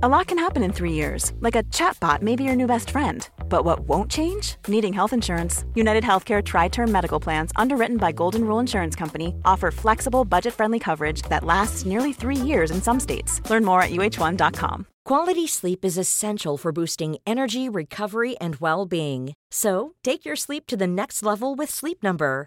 A lot can happen in three years, like a chatbot may be your new best friend. But what won't change? Needing health insurance. United Healthcare Tri Term Medical Plans, underwritten by Golden Rule Insurance Company, offer flexible, budget friendly coverage that lasts nearly three years in some states. Learn more at uh1.com. Quality sleep is essential for boosting energy, recovery, and well being. So, take your sleep to the next level with Sleep Number.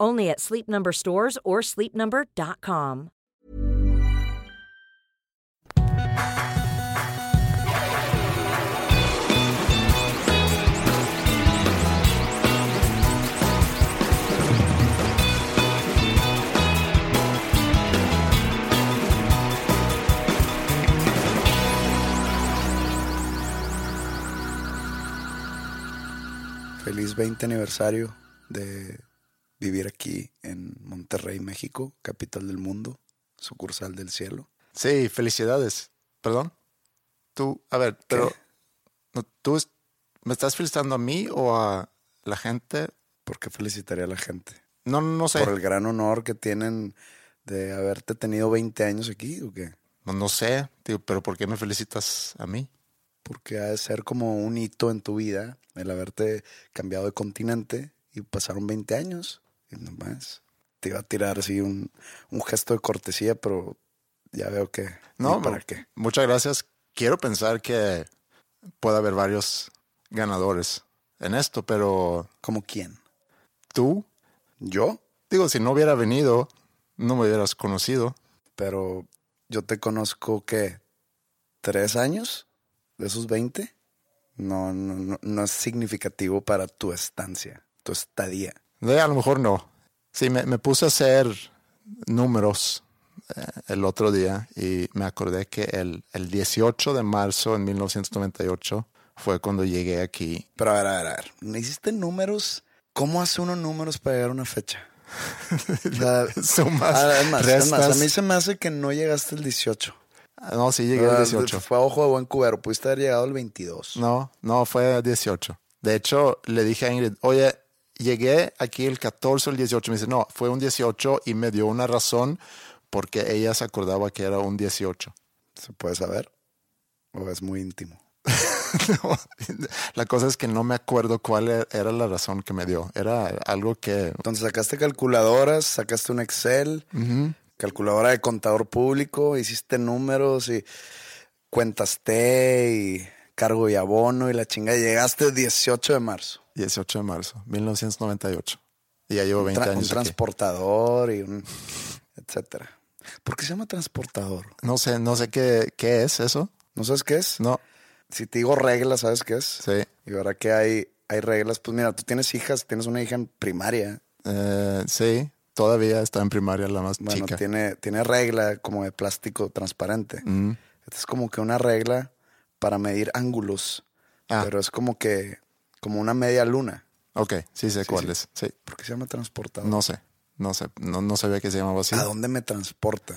Only at Sleep Number stores or sleepnumber.com. Feliz 20 aniversario de vivir aquí en Monterrey, México, capital del mundo, sucursal del cielo. Sí, felicidades. Perdón. Tú, a ver, pero tú me estás felicitando a mí o a la gente? ¿Por qué felicitaría a la gente? No, no sé. ¿Por el gran honor que tienen de haberte tenido 20 años aquí o qué? No, no sé, tío, pero ¿por qué me felicitas a mí? Porque ha de ser como un hito en tu vida el haberte cambiado de continente y pasaron 20 años nomás te iba a tirar así un, un gesto de cortesía, pero ya veo que No, para qué. Muchas gracias. Quiero pensar que puede haber varios ganadores en esto, pero ¿Como quién? tú, ¿Yo? digo, si no hubiera venido, no me hubieras conocido. Pero yo te conozco, ¿qué? ¿Tres años de esos 20? No, no, no, no es significativo para tu estancia, tu estadía. De, a lo mejor no. Sí, me, me puse a hacer números eh, el otro día y me acordé que el, el 18 de marzo en 1998 fue cuando llegué aquí. Pero a ver, a ver, a ver. ¿No ¿Hiciste números? ¿Cómo hace uno números para llegar a una fecha? Sea, Sumas, ah, es más, es más, a mí se me hace que no llegaste el 18. Ah, No, sí, llegué al Ah, 18. Fue a ojo de buen cubero. Pudiste haber llegado al 22. No, no, fue 18. De hecho, le dije a Ingrid, oye, llegué aquí el 14 o el 18. Me dice, no, fue un 18 y me dio una razón porque ella se acordaba que era un 18. ¿Se puede saber? ¿O es muy íntimo? No, la cosa es que no me acuerdo cuál e- era la razón que me dio. Era algo que... Entonces sacaste calculadoras, sacaste un Excel, calculadora de contador público, hiciste números y cuentas T y cargo y abono y la chinga. Llegaste el 18 de marzo. 18 de marzo, 1998. Y ya llevo 20 Tra- un años aquí. transportador y un etcétera. ¿Por qué se llama transportador? No sé, no sé qué, qué es eso. ¿No sabes qué es? No, Si te digo reglas, ¿sabes qué es? sí. Y ahora que hay, hay reglas, pues mira, tú tienes hijas, tienes una hija en primaria. Eh, sí, todavía está en primaria la más Bueno, chica. tiene, tiene regla como de plástico transparente. Mm. Esta es como que una regla para medir ángulos. Ah. Pero es como que, como una media luna. Ok, sí sé Sí, cuál sí. es. Sí, ¿Por qué se llama transportador? no sé. No sé, no, no sabía que se llamaba así. ¿A dónde me transporta?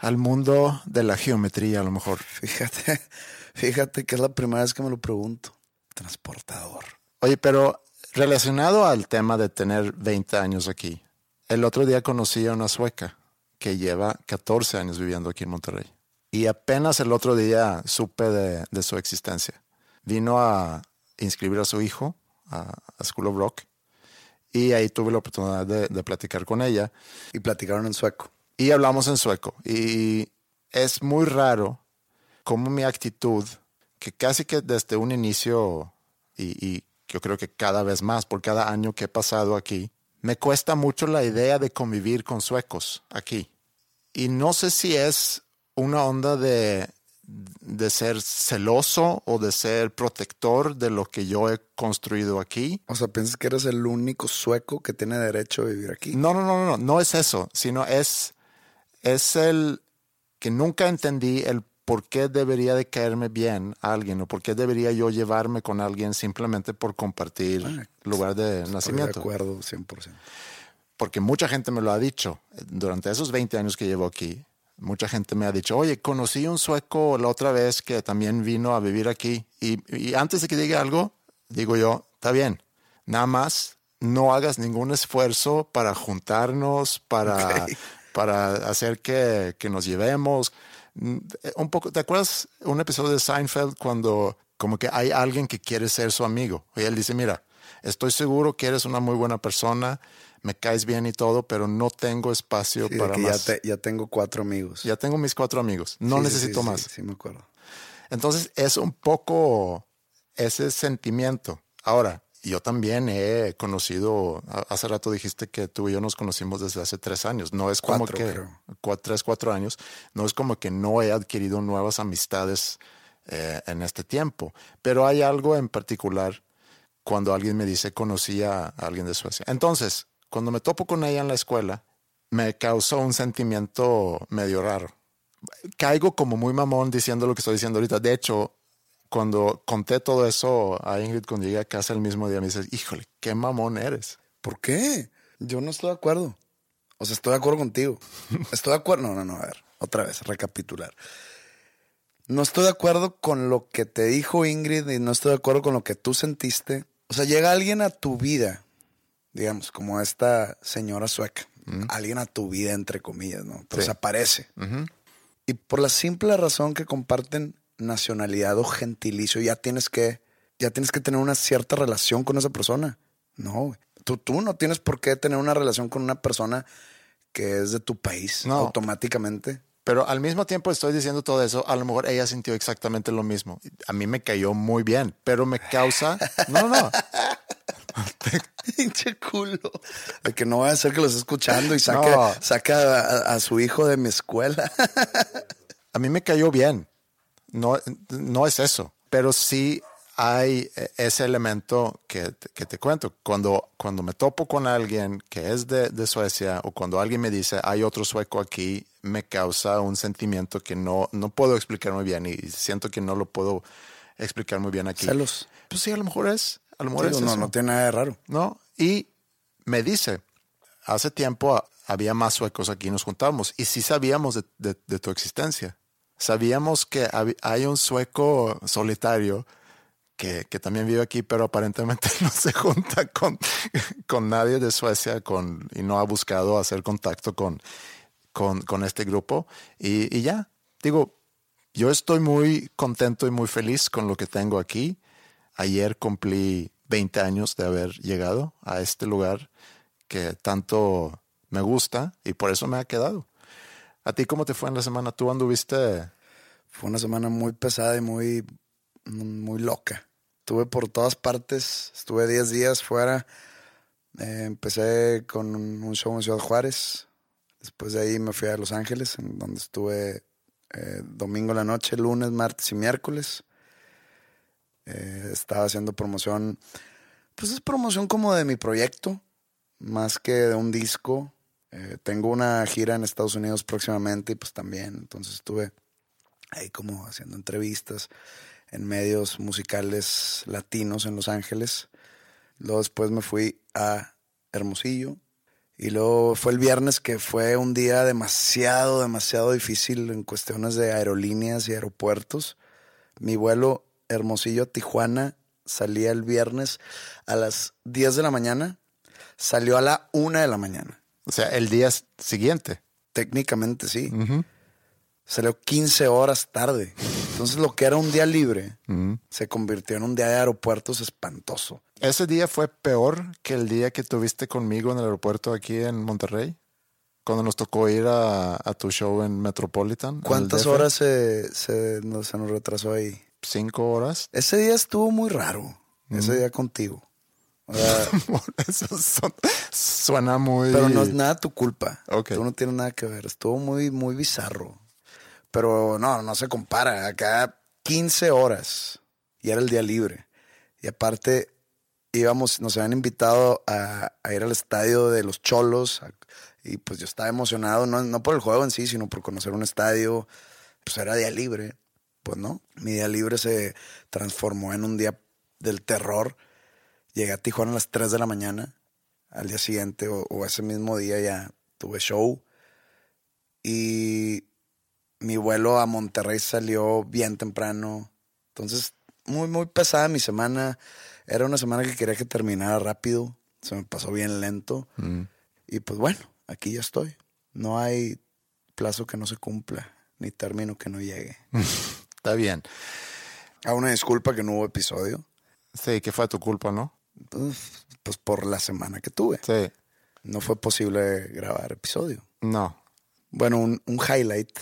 Al mundo de la geometría, a lo mejor. Fíjate, fíjate que es la primera vez que me lo pregunto. Transportador. Oye, pero relacionado al tema de tener 20 años aquí, el otro día conocí a una sueca que lleva 14 años viviendo aquí en Monterrey. Y apenas el otro día supe de, de su existencia. Vino a inscribir a su hijo a, a School of Rock y ahí tuve la oportunidad de, de platicar con ella Y platicaron en sueco. y hablamos en sueco. Y es muy raro como mi actitud, que casi que desde un inicio, y, y yo creo que cada vez más, por cada año que he pasado aquí, me cuesta mucho la idea de convivir con suecos aquí. Y no sé si es una onda de, de ser celoso o de ser protector de lo que yo he construido aquí. O sea, ¿piensas que eres el único sueco que tiene derecho a vivir aquí? No, no, no, no, no, no es eso, sino es, es el que nunca entendí el ¿por qué debería de caerme bien a alguien o por qué debería yo llevarme con alguien simplemente por compartir Ah, lugar de nacimiento? de acuerdo, 100%. Porque mucha gente me lo ha dicho. Durante esos 20 años que llevo aquí, mucha gente me ha dicho, oye, conocí un sueco la otra vez que también vino a vivir aquí. Y, y antes de que diga algo, digo yo, está bien, nada más no hagas ningún esfuerzo para juntarnos, para, para hacer que, que nos llevemos. Un poco, ¿te acuerdas un episodio de Seinfeld cuando como que hay alguien que quiere ser su amigo? Y él dice, mira, estoy seguro que eres una muy buena persona, me caes bien y todo, pero no tengo espacio Sí, para que ya, más. te- ya tengo cuatro amigos. Ya tengo mis cuatro amigos, no Sí, necesito sí, más. Sí, me acuerdo. Entonces es un poco ese sentimiento. Ahora, yo también he conocido, hace rato dijiste que tú y yo nos conocimos desde hace tres años. No es como Cuatro, que, creo. cua- tres, cuatro años, no es como que no he adquirido nuevas amistades eh, en este tiempo. Pero hay algo en particular cuando alguien me dice conocí a alguien de Suecia. Entonces, cuando me topo con ella en la escuela, me causó un sentimiento medio raro caigo como muy mamón diciendo lo que estoy diciendo ahorita. De hecho, cuando conté todo eso a Ingrid cuando llegué a casa el mismo día, me dice, híjole, qué mamón eres. ¿Por qué? Yo no estoy de acuerdo. O sea, estoy de acuerdo contigo. Estoy de acuerdo. No, no, no. A ver, otra vez, recapitular. No estoy de acuerdo con lo que te dijo Ingrid y no estoy de acuerdo con lo que tú sentiste. O sea, llega alguien a tu vida, digamos, como esta señora sueca. Alguien a tu vida, entre comillas, ¿no? Pero Sí. aparece. Y por la simple razón que comparten nacionalidad o gentilicio, ya tienes que, ya tienes que tener una cierta relación con esa persona. No. Tú, tú no tienes por qué tener una relación con una persona que es de tu país No. automáticamente. Pero al mismo tiempo estoy diciendo todo eso, a lo mejor ella sintió exactamente lo mismo. A mí me cayó muy bien, pero me causa... No, no, Pinche culo. De que no vaya a ser que lo esté escuchando y saque, No. saque a, a- su hijo de mi escuela. a mí me cayó bien. No, no es eso, pero sí hay eh, ese elemento que, que te cuento. Cuando, cuando me topo con alguien que es de, de Suecia o cuando alguien me dice hay otro sueco aquí, me causa un sentimiento que no, no puedo explicar muy bien y siento que no lo puedo explicar muy bien aquí. Celos. Pues sí, a lo mejor es. A lo mejor Digo, es no, eso. no tiene nada de raro. ¿no? Y me dice, hace tiempo había más suecos aquí, nos juntábamos, y sí sabíamos de, de- de tu existencia. Sabíamos que hay un sueco solitario que, que también vive aquí, pero aparentemente no se junta con, con nadie de Suecia con, y no ha buscado hacer contacto con, con, con este grupo. Y, y ya, digo, yo estoy muy contento y muy feliz con lo que tengo aquí. Ayer cumplí 20 años de haber llegado a este lugar que tanto me gusta y por eso me ha quedado. ¿A ti cómo te fue en la semana? ¿Tú anduviste? Fue una semana muy pesada y muy, muy loca. Estuve por todas partes, estuve 10 días fuera. Eh, empecé con un show en Ciudad Juárez. Después de ahí me fui a Los Ángeles, en donde estuve eh, domingo la noche, lunes, martes y miércoles. Eh, estaba haciendo promoción, pues es promoción como de mi proyecto, más que de un disco. Eh, tengo una gira en Estados Unidos próximamente y pues también, entonces estuve ahí como haciendo entrevistas en medios musicales latinos en Los Ángeles. Luego después me fui a Hermosillo. Y luego fue el viernes que fue un día demasiado, demasiado difícil en cuestiones de aerolíneas y aeropuertos. Mi vuelo Hermosillo a Tijuana salía el viernes a las 10 de la mañana. Salió a la 1 de la mañana. O sea, el día siguiente. Técnicamente sí. Salió 15 horas tarde. Entonces lo que era un día libre se convirtió en un día de aeropuertos espantoso. ¿Ese día fue peor que el día que tuviste conmigo en el aeropuerto aquí en Monterrey? Cuando nos tocó ir a, a tu show en Metropolitan. ¿Cuántas horas se, se, no- se nos retrasó ahí? Cinco horas. Ese día estuvo muy raro. Ese día contigo. Eso son- suena muy... pero no es nada tu culpa. Tú no tienes nada que ver. Estuvo muy, muy bizarro. Pero no, no se compara. Acá 15 horas y era el día libre. Y aparte íbamos, nos habían invitado a, a ir al estadio de los Cholos a- y pues yo estaba emocionado, no, no por el juego en sí, sino por conocer un estadio. pues era día libre. Pues no, mi día libre se transformó en un día del terror. Llegué a Tijuana a las 3 de la mañana. Al día siguiente o, o ese mismo día ya tuve show. Y mi vuelo a Monterrey salió bien temprano. Entonces, muy, muy pesada mi semana. Era una semana que quería que terminara rápido. Se me pasó bien lento. Y pues bueno, aquí ya estoy. No hay plazo que no se cumpla, ni término que no llegue. Está bien. A una disculpa que no hubo episodio. Sí, que fue tu culpa, ¿no? Pues, pues por la semana que tuve. Sí. No fue posible grabar episodio. No. Bueno, un, un highlight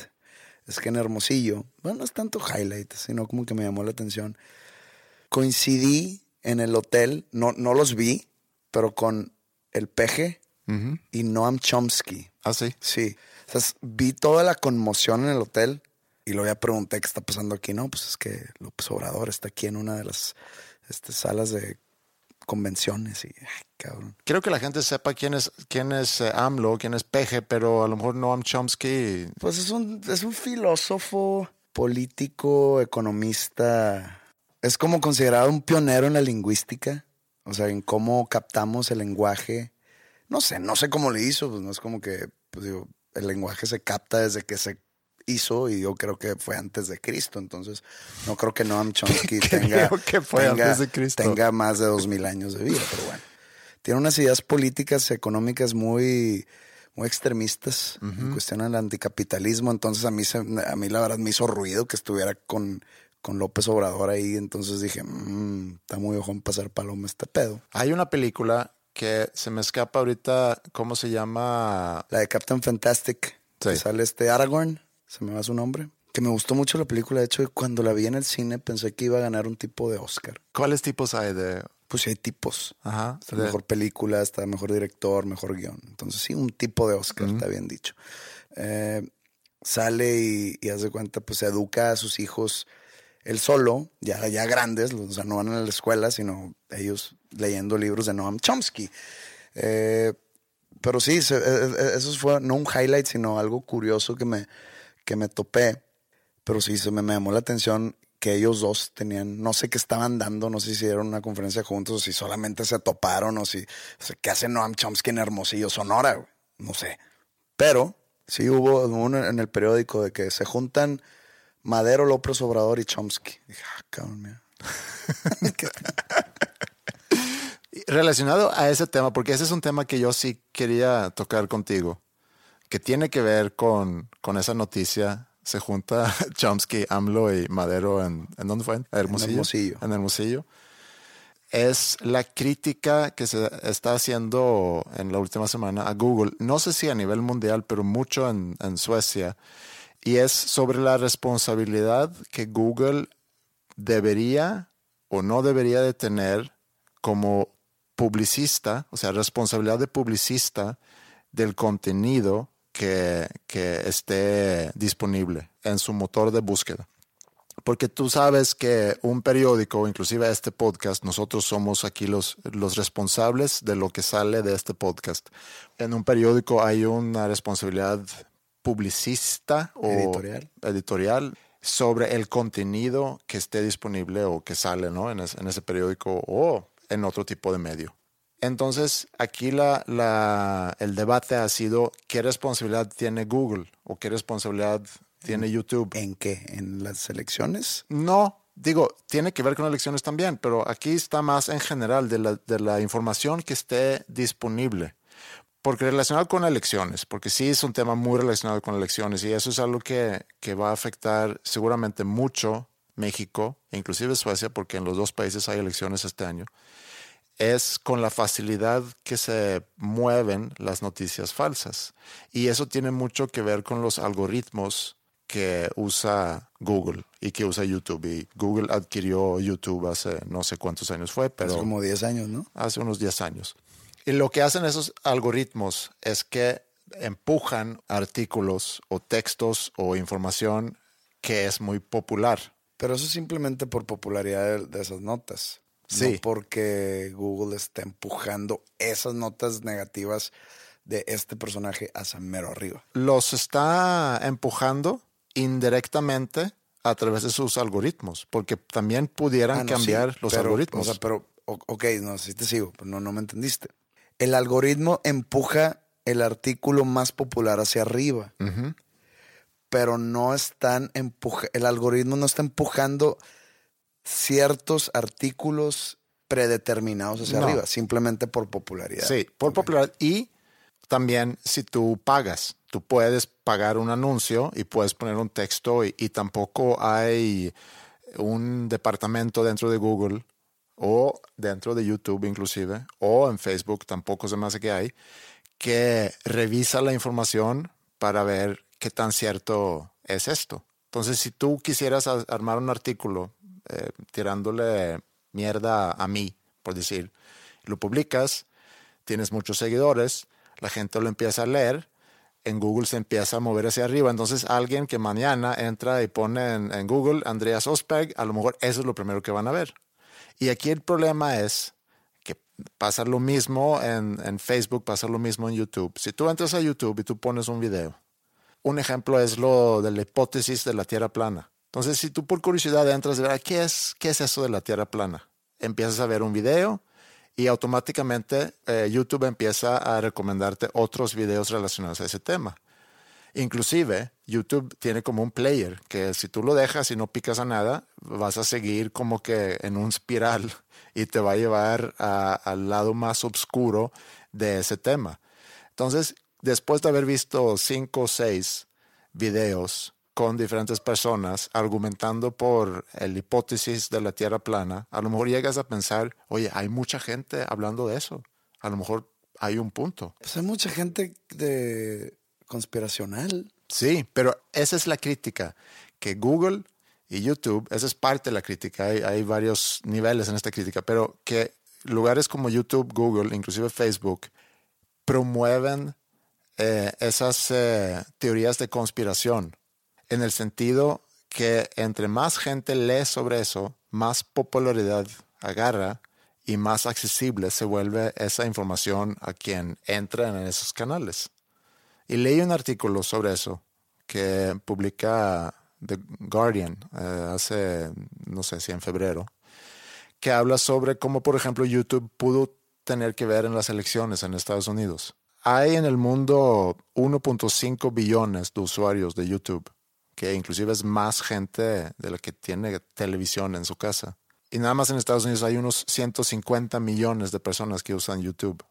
es que en Hermosillo, bueno, no es tanto highlight, sino como que me llamó la atención. Coincidí en el hotel, no, no los vi, pero con el peje y Noam Chomsky. ¿Ah, sí? Sí. O sea, vi toda la conmoción en el hotel y luego ya pregunté qué está pasando aquí. No, pues es que López Obrador está aquí en una de las este, salas de convenciones y, ay, cabrón. Quiero que la gente sepa quién es, quién es eh, AMLO, quién es Peje, pero a lo mejor Noam Chomsky. Pues es un, es un filósofo, político, economista. Es como considerado un pionero en la lingüística, o sea, en cómo captamos el lenguaje. No sé, no sé cómo le hizo, pues no es como que, pues digo, el lenguaje se capta desde que se hizo y yo creo que fue antes de Cristo, entonces no creo que Noam Chomsky tenga, que fue tenga- antes de Cristo. tenga más de dos mil años de vida, pero bueno. Tiene unas ideas políticas, económicas muy, muy extremistas en cuestión del anticapitalismo, entonces a mí, se- a mí la verdad me hizo ruido que estuviera con, con López Obrador ahí, entonces dije, "Mm, está muy ojón pasar paloma este pedo. Hay una película que se me escapa ahorita, ¿cómo se llama? La de Captain Fantastic, que sale este Aragorn, se me va su nombre. Que me gustó mucho la película. De hecho, cuando la vi en el cine pensé que iba a ganar un tipo de Oscar. ¿Cuáles tipos hay de...? Pues sí hay tipos. Ajá. Está de- mejor película, está mejor director, mejor guion. Entonces sí, un tipo de Oscar, está bien dicho. Eh, sale y, de cuenta, pues se educa a sus hijos él solo, ya, ya grandes, o sea, no van a la escuela, sino ellos leyendo libros de Noam Chomsky. Eh, pero sí, se- eh, eh, eso fue no un highlight, sino algo curioso que me, que me topé. Pero sí, se me, llamó la atención que ellos dos tenían, no sé qué estaban dando, no sé si dieron una conferencia juntos o si solamente se toparon o si, ¿qué hace Noam Chomsky en Hermosillo, Sonora? No sé. Pero sí hubo uno en el periódico de que se juntan Madero, López Obrador y Chomsky. Dije, ah, cabrón. Relacionado a ese tema, porque ese es un tema que yo sí quería tocar contigo, que tiene que ver con, con esa noticia. Se junta Chomsky, AMLO y Madero en, ¿en dónde fue? En Hermosillo. Hermosillo. En Hermosillo. Es la crítica que se está haciendo en la última semana a Google. No sé si a nivel mundial, pero mucho en, en Suecia. Y es sobre la responsabilidad que Google debería o no debería de tener como publicista, o sea, responsabilidad de publicista del contenido que, que esté disponible en su motor de búsqueda. Porque tú sabes que un periódico, inclusive este podcast, nosotros somos aquí los, los responsables de lo que sale de este podcast. En un periódico hay una responsabilidad publicista o Editorial. editorial sobre el contenido que esté disponible o que sale ¿no? en, es- en ese periódico o en otro tipo de medio. Entonces, aquí la, la- el debate ha sido qué responsabilidad tiene Google o qué responsabilidad tiene YouTube. ¿En qué? ¿En las elecciones? No, digo, tiene que ver con elecciones también, pero aquí está más en general de la, de la información que esté disponible. Porque relacionado con elecciones, porque sí es un tema muy relacionado con elecciones y eso es algo que, que va a afectar seguramente mucho México, e inclusive Suecia, porque en los dos países hay elecciones este año, es con la facilidad que se mueven las noticias falsas. Y eso tiene mucho que ver con los algoritmos que usa Google y que usa YouTube. Y Google adquirió YouTube hace no sé cuántos años fue, pero Hace como 10 años, ¿no? hace unos 10 años. Y lo que hacen esos algoritmos es que empujan artículos o textos o información que es muy popular. Pero eso es simplemente por popularidad de, de esas notas. Sí. No porque Google está empujando esas notas negativas de este personaje hacia mero arriba. Los está empujando, indirectamente a través de sus algoritmos, porque también pudieran Ah, no, cambiar sí, los pero, algoritmos. O sea, pero, ok, no, sí te sigo, pero no, no me entendiste. El algoritmo empuja el artículo más popular hacia arriba, pero no están empuja, el algoritmo no está empujando ciertos artículos predeterminados hacia No. arriba, simplemente por popularidad. Sí, por popularidad. Y también si tú pagas, tú puedes pagar un anuncio y puedes poner un texto y, y tampoco hay un departamento dentro de Google o dentro de YouTube inclusive o en Facebook, tampoco se me hace que hay, que revisa la información para ver qué tan cierto es esto. Entonces, si tú quisieras armar un artículo eh, tirándole mierda a mí, por decir, lo publicas, tienes muchos seguidores, la gente lo empieza a leer, en Google se empieza a mover hacia arriba. Entonces, alguien que mañana entra y pone en, Google Andreas Osberg, a lo mejor eso es lo primero que van a ver. Y aquí el problema es que pasa lo mismo en, en Facebook, pasa lo mismo en YouTube. Si tú entras a YouTube y tú pones un video, un ejemplo es lo de la hipótesis de la Tierra plana. Entonces, si tú por curiosidad entras a ver ¿qué es, qué es eso de la Tierra plana, empiezas a ver un video y automáticamente eh, YouTube empieza a recomendarte otros videos relacionados a ese tema. Inclusive, YouTube tiene como un player que si tú lo dejas y no picas a nada, vas a seguir como que en un espiral y te va a llevar al lado más oscuro de ese tema. Entonces, después de haber visto cinco o seis videos con diferentes personas argumentando por la hipótesis de la Tierra plana, a lo mejor llegas a pensar, oye, hay mucha gente hablando de eso. A lo mejor hay un punto. Pues hay mucha gente de conspiracional. Sí, pero esa es la crítica, que Google y YouTube, esa es parte de la crítica, hay, hay varios niveles en esta crítica, pero que lugares como YouTube, Google, inclusive Facebook, promueven eh, esas eh, teorías de conspiración, en el sentido que entre más gente lee sobre eso, más popularidad agarra y más accesible se vuelve esa información a quien entra en esos canales. Y leí un artículo sobre eso que publica The Guardian eh, hace, no sé si en febrero, que habla sobre cómo, por ejemplo, YouTube pudo tener que ver en las elecciones en Estados Unidos. Hay en el mundo 1.5 billones de usuarios de YouTube, que inclusive es más gente de la que tiene televisión en su casa. Y nada más en Estados Unidos hay unos 150 millones de personas que usan YouTube.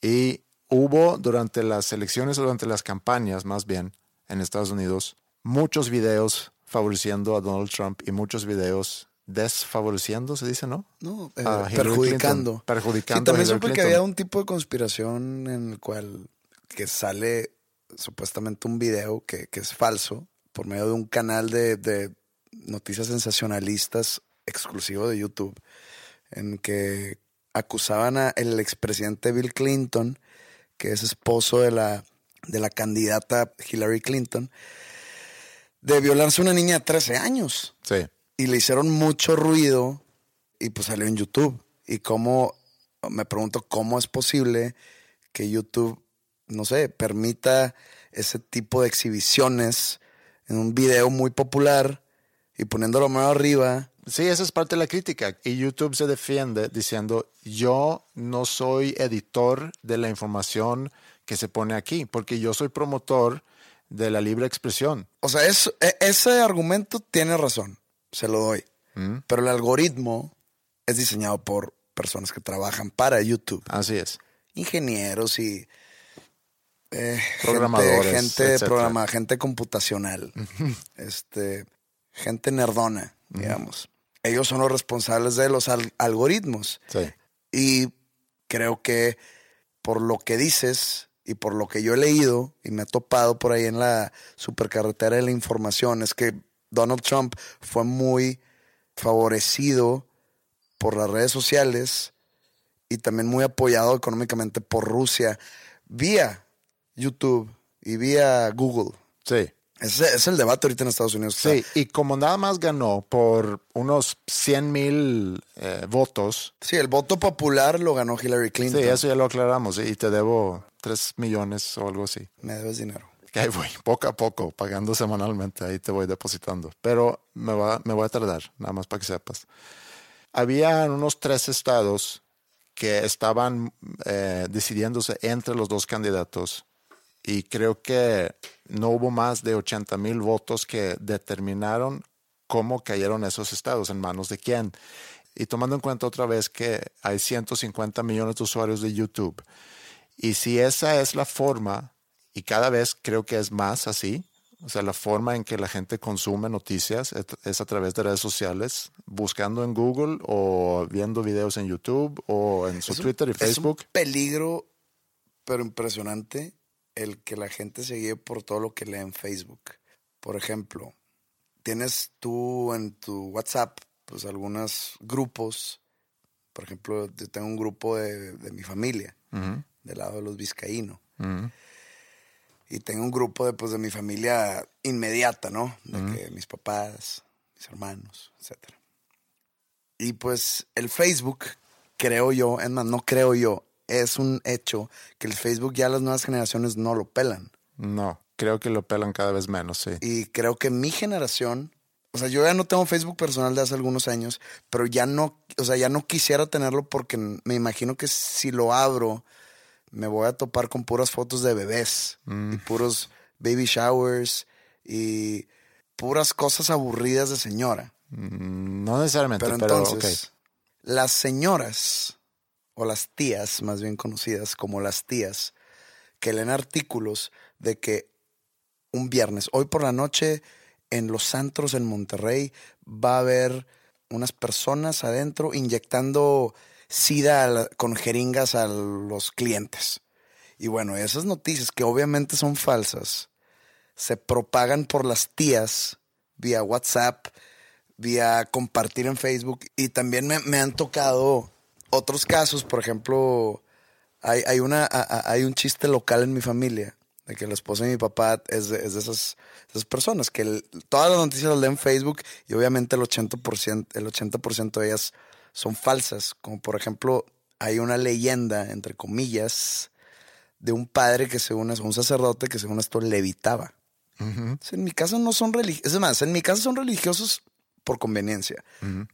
Y hubo durante las elecciones o durante las campañas, más bien, en Estados Unidos, muchos videos favoreciendo a Donald Trump y muchos videos desfavoreciendo, se dice, ¿no? No, eh, A perjudicando. Clinton. Perjudicando Sí, también supe que había un tipo de conspiración en el cual que sale supuestamente un video que, que es falso por medio de un canal de, de noticias sensacionalistas exclusivo de YouTube en que acusaban a el expresidente Bill Clinton, que es esposo de la, de la candidata Hillary Clinton, de violarse a una niña de 13 años Sí. y le hicieron mucho ruido y pues salió en YouTube. Y cómo, me pregunto cómo es posible que YouTube, no sé, permita ese tipo de exhibiciones en un video muy popular y poniéndolo más arriba. Sí, esa es parte de la crítica. Y YouTube se defiende diciendo, yo no soy editor de la información que se pone aquí, porque yo soy promotor de la libre expresión. O sea, es, e- ese argumento tiene razón, se lo doy. ¿Mm? Pero el algoritmo es diseñado por personas que trabajan para YouTube. Así es. ingenieros y eh, Programadores, gente, gente etcétera. programa, gente computacional, este, gente nerdona, digamos. Ellos son los responsables de los al- algoritmos Sí. y creo que por lo que dices y por lo que yo he leído y me he topado por ahí en la supercarretera de la información es que Donald Trump fue muy favorecido por las redes sociales y también muy apoyado económicamente por Rusia vía YouTube y vía Google. Sí. Ese es el debate ahorita en Estados Unidos. Sí, y como nada más ganó por unos 100 mil eh, votos, Sí, el voto popular lo ganó Hillary Clinton. sí, eso ya lo aclaramos, y te debo 3 millones o algo así. Me debes dinero. que ahí voy, poco a poco, pagando semanalmente, ahí te voy depositando. Pero me, va, me voy a tardar, nada más para que sepas. Había unos tres estados que estaban eh, decidiéndose entre los dos candidatos y creo que no hubo más de 80 mil votos que determinaron cómo cayeron esos estados, en manos de quién. Y tomando en cuenta otra vez que hay 150 millones de usuarios de YouTube, y si esa es la forma, y cada vez creo que es más así, o sea, la forma en que la gente consume noticias es a través de redes sociales, buscando en Google o viendo videos en YouTube o en su Twitter y Facebook. Es un peligro, pero impresionante, el que la gente se guíe por todo lo que lee en Facebook. Por ejemplo, tienes tú en tu WhatsApp, pues algunos grupos. Por ejemplo, yo tengo un grupo de, mi familia, del lado de los vizcaínos. Y tengo un grupo de, pues, de mi familia inmediata, ¿no? De que mis papás, mis hermanos, etc. Y pues el Facebook, creo yo, es más, no creo yo, es un hecho que el Facebook ya las nuevas generaciones no lo pelan. No, creo que lo pelan cada vez menos, sí. Y creo que mi generación, o sea, yo ya no tengo Facebook personal de hace algunos años, pero ya no, o sea, ya no quisiera tenerlo porque me imagino que si lo abro me voy a topar con puras fotos de bebés mm. y puros baby showers y puras cosas aburridas de señora. Mm, no necesariamente, pero, entonces, las señoras o las tías, más bien conocidas como las tías, que leen artículos de que un viernes, hoy por la noche, en los Santos en Monterrey, va a haber unas personas adentro inyectando sida con jeringas a los clientes. Y bueno, esas noticias que obviamente son falsas, se propagan por las tías vía WhatsApp, vía compartir en Facebook y también me, han tocado otros casos, por ejemplo, hay, hay, una, hay un chiste local en mi familia de que la esposa de mi papá es de, esas, esas, personas que todas las noticias las leen en Facebook y obviamente el 80%, el 80 de ellas son falsas. Como por ejemplo, hay una leyenda, entre comillas, de un padre que según es un sacerdote que según esto levitaba. en mi caso no son religiosos. Es más, en mi caso son religiosos por conveniencia.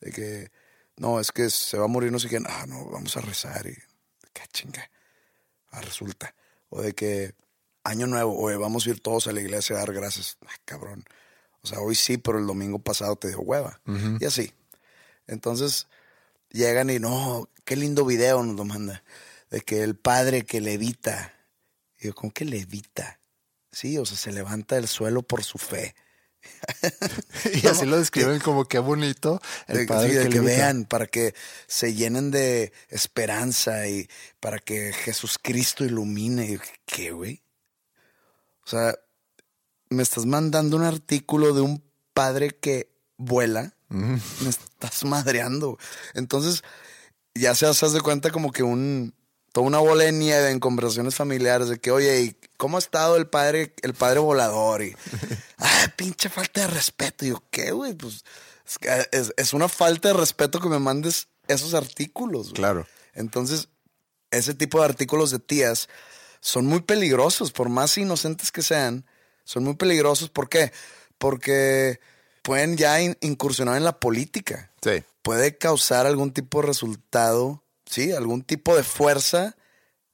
De que, no, es que se va a morir no sé quién. Ah, no, vamos a rezar y qué chinga. Ah, resulta. O de que año nuevo, oye, vamos a ir todos a la iglesia a dar gracias. Ay, cabrón. O sea, hoy sí, pero el domingo pasado te dio hueva. Y así. Entonces, llegan y no, qué lindo video nos lo manda. De que el padre que levita. Y yo, ¿cómo que levita? Sí, o sea, se levanta del suelo por su fe. y así lo describen como qué bonito el padre que, vean, para que se llenen de esperanza y para que Jesucristo ilumine. ¿Qué, güey? O sea, me estás mandando un artículo de un padre que vuela me estás madreando. Entonces, ya se hace de cuenta como que un toda una bola de nieve en conversaciones familiares de que, oye, ¿cómo ha estado el padre, el padre volador? Y, ah, pinche falta de respeto. Y yo, ¿qué, güey? Pues es, es, una falta de respeto que me mandes esos artículos. Claro. Entonces, ese tipo de artículos de tías son muy peligrosos, por más inocentes que sean, son muy peligrosos. ¿Por qué? Porque pueden ya incursionar en la política. Sí. Puede causar algún tipo de resultado, sí, algún tipo de fuerza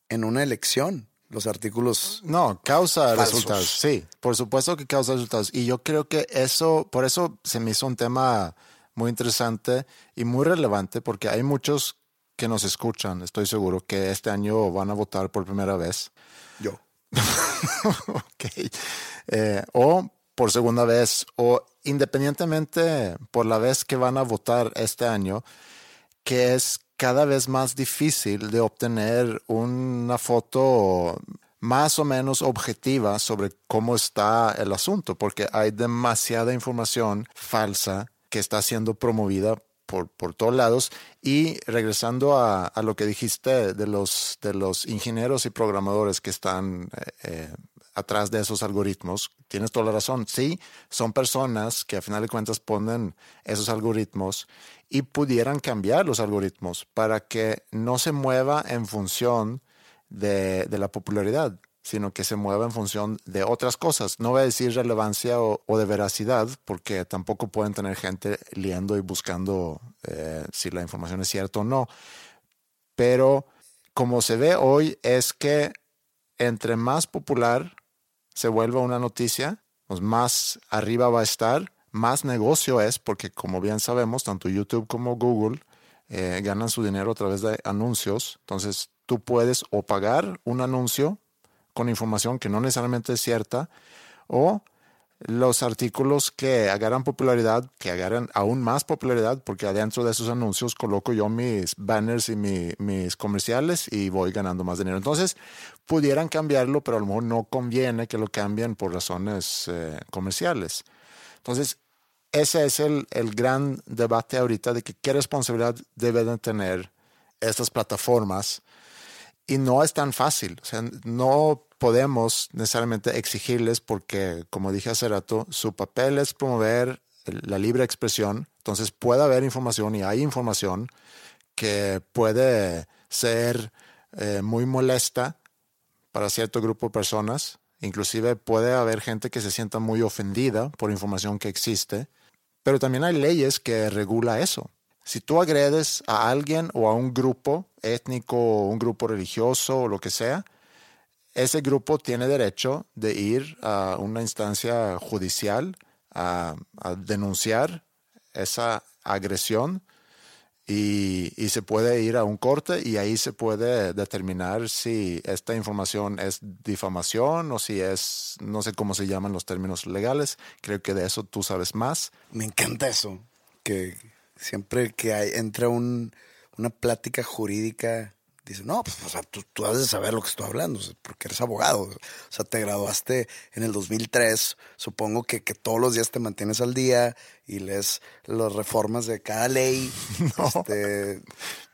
en una elección. Los artículos. No, causa resultados. Sí, por supuesto que causa resultados. Y yo creo que eso, por eso se me hizo un tema muy interesante y muy relevante, porque hay muchos que nos escuchan, estoy seguro, que este año van a votar por primera vez. Yo. ok. Eh, o por segunda vez o independientemente por la vez que van a votar este año, que es cada vez más difícil de obtener una foto más o menos objetiva sobre cómo está el asunto, porque hay demasiada información falsa que está siendo promovida por, por todos lados. Y regresando a, lo que dijiste de los, de los ingenieros y programadores que están eh, eh atrás de esos algoritmos. Tienes toda la razón. Sí, son personas que a final de cuentas ponen esos algoritmos y pudieran cambiar los algoritmos para que no se mueva en función de, la popularidad, sino que se mueva en función de otras cosas. No voy a decir relevancia o, de veracidad, porque tampoco pueden tener gente leyendo y buscando eh, si la información es cierta o no. Pero como se ve hoy es que entre más popular se vuelva una noticia, pues más arriba va a estar, más negocio es, porque como bien sabemos, tanto YouTube como Google eh, ganan su dinero a través de anuncios. Entonces tú puedes o pagar un anuncio con información que no necesariamente es cierta, o los artículos que agarran popularidad, que agarran aún más popularidad, porque adentro de esos anuncios coloco yo mis banners y mis comerciales y voy ganando más dinero. Entonces, pudieran cambiarlo, pero a lo mejor no conviene que lo cambien por razones eh, comerciales. Entonces, ese es el, el gran debate ahorita de que qué responsabilidad deben tener estas plataformas y no es tan fácil. O sea, no podemos necesariamente exigirles porque, como dije hace rato, su papel es promover la libre expresión. Entonces puede haber información y hay información que puede ser eh, muy molesta para cierto grupo de personas. Inclusive puede haber gente que se sienta muy ofendida por información que existe. Pero también hay leyes que regula eso. Si tú agredes a alguien o a un grupo étnico o un grupo religioso o lo que sea, ese grupo tiene derecho de ir a una instancia judicial a, denunciar esa agresión y, se puede ir a un corte y ahí se puede determinar si esta información es difamación o si es, no sé cómo se llaman los términos legales. Creo que de eso tú sabes más. Me encanta eso, que siempre que hay, entra un, una plática jurídica, dice, no, pues o sea, tú, tú, has de saber lo que estoy hablando, porque eres abogado. O sea, te graduaste en el 2003, supongo que, que todos los días te mantienes al día y lees las reformas de cada ley. No, este,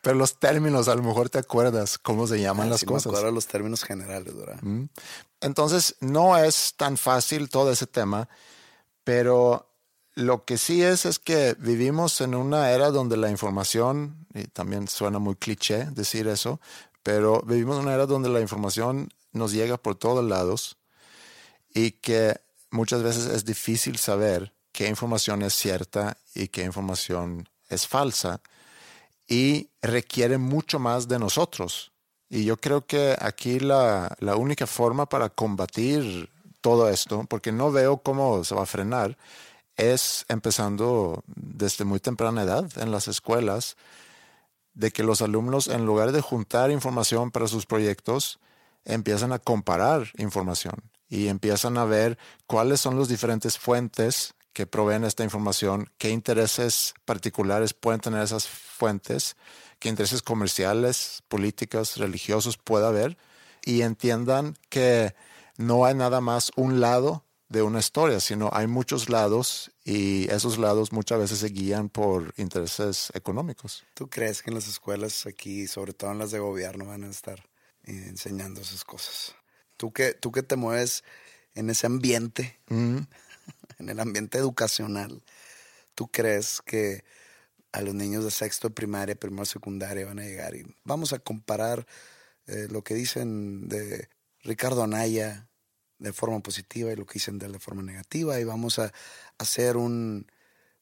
pero los términos, a lo mejor te acuerdas cómo se llaman ah, las cosas. Me acuerdo los términos generales, ¿verdad? Entonces, no es tan fácil todo ese tema, pero lo que sí es es que vivimos en una era donde la información, y también suena muy cliché decir eso, pero vivimos en una era donde la información nos llega por todos lados y que muchas veces es difícil saber qué información es cierta y qué información es falsa y requiere mucho más de nosotros. Y yo creo que aquí la, la única forma para combatir todo esto, porque no veo cómo se va a frenar, es empezando desde muy temprana edad en las escuelas, de que los alumnos, en lugar de juntar información para sus proyectos, empiezan a comparar información y empiezan a ver cuáles son las diferentes fuentes que proveen esta información, qué intereses particulares pueden tener esas fuentes, qué intereses comerciales, políticos, religiosos puede haber, y entiendan que no hay nada más un lado de una historia, sino hay muchos lados y esos lados muchas veces se guían por intereses económicos. ¿Tú crees que en las escuelas aquí, sobre todo en las de gobierno, van a estar eh, enseñando esas cosas? ¿Tú que, tú que te mueves en ese ambiente, en el ambiente educacional, ¿tú crees que a los niños de sexto de primaria, primero secundaria van a llegar y vamos a comparar eh, lo que dicen de Ricardo Anaya, de forma positiva y lo que dicen de, forma negativa y vamos a hacer un,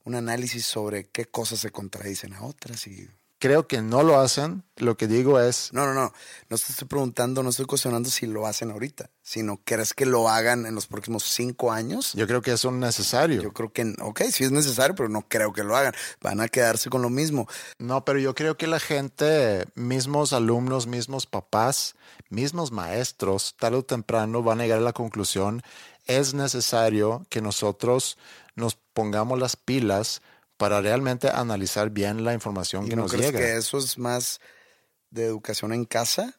un análisis sobre qué cosas se contradicen a otras y creo que no lo hacen. Lo que digo es... No, no, no. No te estoy preguntando, no estoy cuestionando si lo hacen ahorita, sino ¿crees que lo hagan en los próximos cinco años? Yo creo que eso es necesario. Yo creo que, ok, sí es necesario, pero no creo que lo hagan. Van a quedarse con lo mismo. No, pero yo creo que la gente, mismos alumnos, mismos papás, mismos maestros, tarde o temprano van a llegar a la conclusión, es necesario que nosotros nos pongamos las pilas para realmente analizar bien la información que nos llega. que eso es más de educación en casa?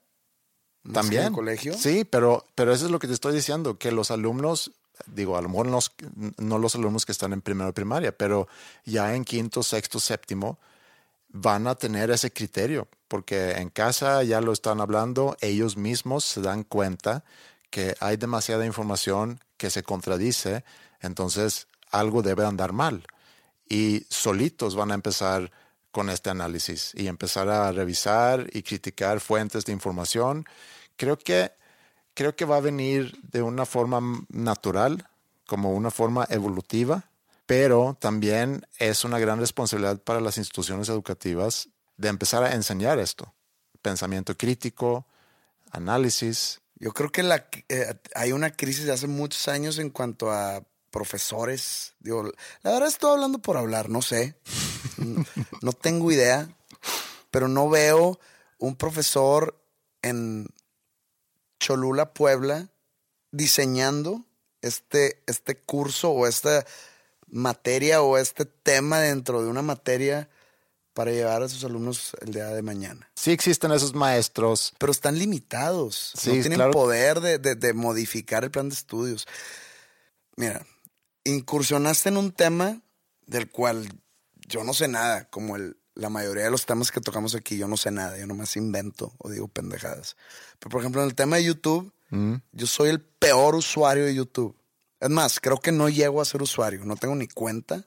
También. En el colegio? Sí, pero, pero eso es lo que te estoy diciendo, que los alumnos, digo, a lo mejor no los alumnos que están en primero primaria, pero ya en quinto, sexto, séptimo, van a tener ese criterio, porque en casa ya lo están hablando, ellos mismos se dan cuenta que hay demasiada información que se contradice, entonces algo debe andar mal y solitos van a empezar con este análisis y empezar a revisar y criticar fuentes de información. Creo que creo que va a venir de una forma natural, como una forma evolutiva, pero también es una gran responsabilidad para las instituciones educativas de empezar a enseñar esto. Pensamiento crítico, análisis. Yo creo que eh, hay una crisis de hace muchos años en cuanto a profesores. Digo, la verdad estoy hablando por hablar, no sé. no tengo idea, pero no veo un profesor en Cholula, Puebla, diseñando este, este curso o esta materia o este tema dentro de una materia para llevar a sus alumnos el día de mañana. Sí existen esos maestros. Pero están limitados. no tienen poder de, de, modificar el plan de estudios. Mira, incursionaste en un tema del cual yo no sé nada, como el, la mayoría de los temas que tocamos aquí, yo no sé nada, yo nomás invento o digo pendejadas. Pero por ejemplo, en el tema de YouTube, mm. yo soy el peor usuario de YouTube. Es más, creo que no llego a ser usuario, no tengo ni cuenta.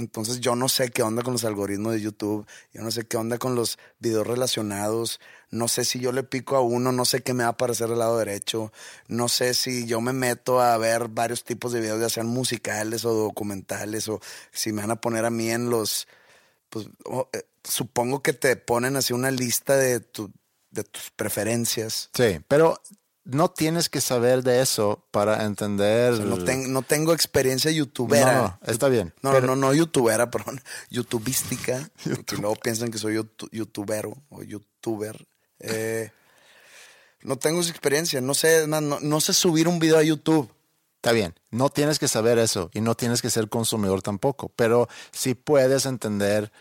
Entonces yo no sé qué onda con los algoritmos de YouTube, yo no sé qué onda con los videos relacionados, no sé si yo le pico a uno, no sé qué me va a aparecer del lado derecho, no sé si yo me meto a ver varios tipos de videos, ya sean musicales o documentales, o si me van a poner a mí en los, pues eh, supongo que te ponen así una lista de, de tus preferencias. Sí, pero no tienes que saber de eso para entender. no, tengo experiencia youtubera. No, está bien. No, no, no, youtubera, perdón. Youtubística. Luego piensan que soy youtubero o youtuber. Eh, no tengo esa experiencia. No sé, no, no sé subir un video a YouTube. Está bien, no tienes que saber eso y no tienes que ser consumidor tampoco, pero sí puedes entender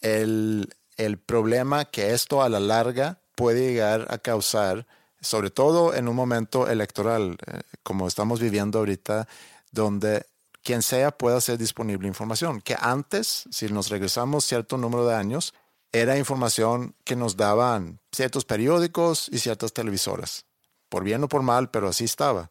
el, el problema que esto a la larga puede llegar a causar sobre todo en un momento electoral, eh, como estamos viviendo ahorita, donde quien sea pueda hacer disponible información, que antes, si nos regresamos cierto número de años, era información que nos daban ciertos periódicos y ciertas televisoras, por bien o por mal, pero así estaba.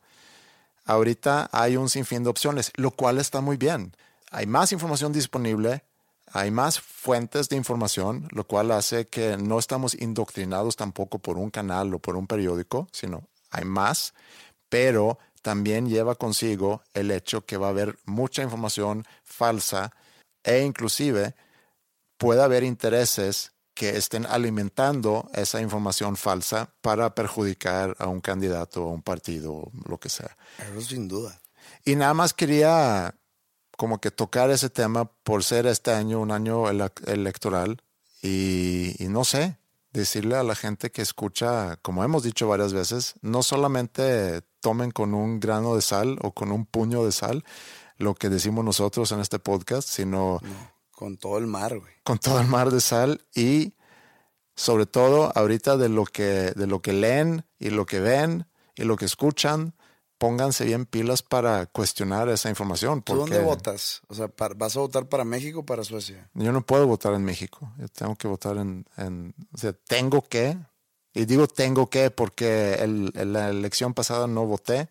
Ahorita hay un sinfín de opciones, lo cual está muy bien. Hay más información disponible, hay más fuentes de información, lo cual hace que no estamos indoctrinados tampoco por un canal o por un periódico, sino hay más, pero también lleva consigo el hecho que va a haber mucha información falsa e inclusive puede haber intereses que estén alimentando esa información falsa para perjudicar a un candidato o un partido lo que sea. Eso sin duda. Y nada más quería como que tocar ese tema por ser este año un año electoral y, no sé, decirle a la gente que escucha, como hemos dicho varias veces, no solamente tomen con un grano de sal o con un puño de sal lo que decimos nosotros en este podcast, sino con todo el mar, güey. Con todo el mar de sal y sobre todo ahorita de lo que de lo que leen y lo que ven y lo que escuchan, pónganse bien pilas para cuestionar esa información. ¿Tú dónde votas? O sea, ¿vas a votar para México o para Suecia? Yo no puedo votar en México. Yo tengo que votar en, o sea, tengo que. Y digo tengo que porque el, la elección pasada no voté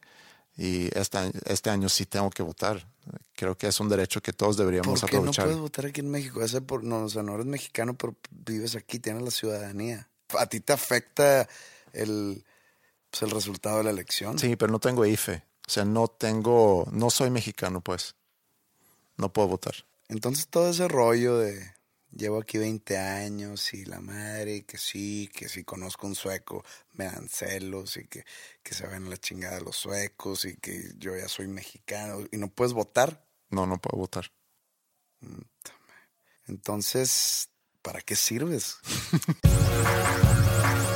y este, este año sí tengo que votar. Creo que es un derecho que todos deberíamos ¿Por qué aprovechar. no puedes votar aquí en México? Ese por, no, o sea, no eres mexicano, pero vives aquí, tienes la ciudadanía. ¿A ti te afecta el, pues, el resultado de la elección. Sí, pero no tengo IFE. O sea, no tengo, no soy mexicano, pues. No puedo votar. Entonces todo ese rollo de llevo aquí 20 años y la madre, que sí, que si conozco un sueco, me dan celos y que, que se ven la chingada los suecos y que yo ya soy mexicano y no puedes votar. No, no puedo votar. Entonces, ¿para qué sirves?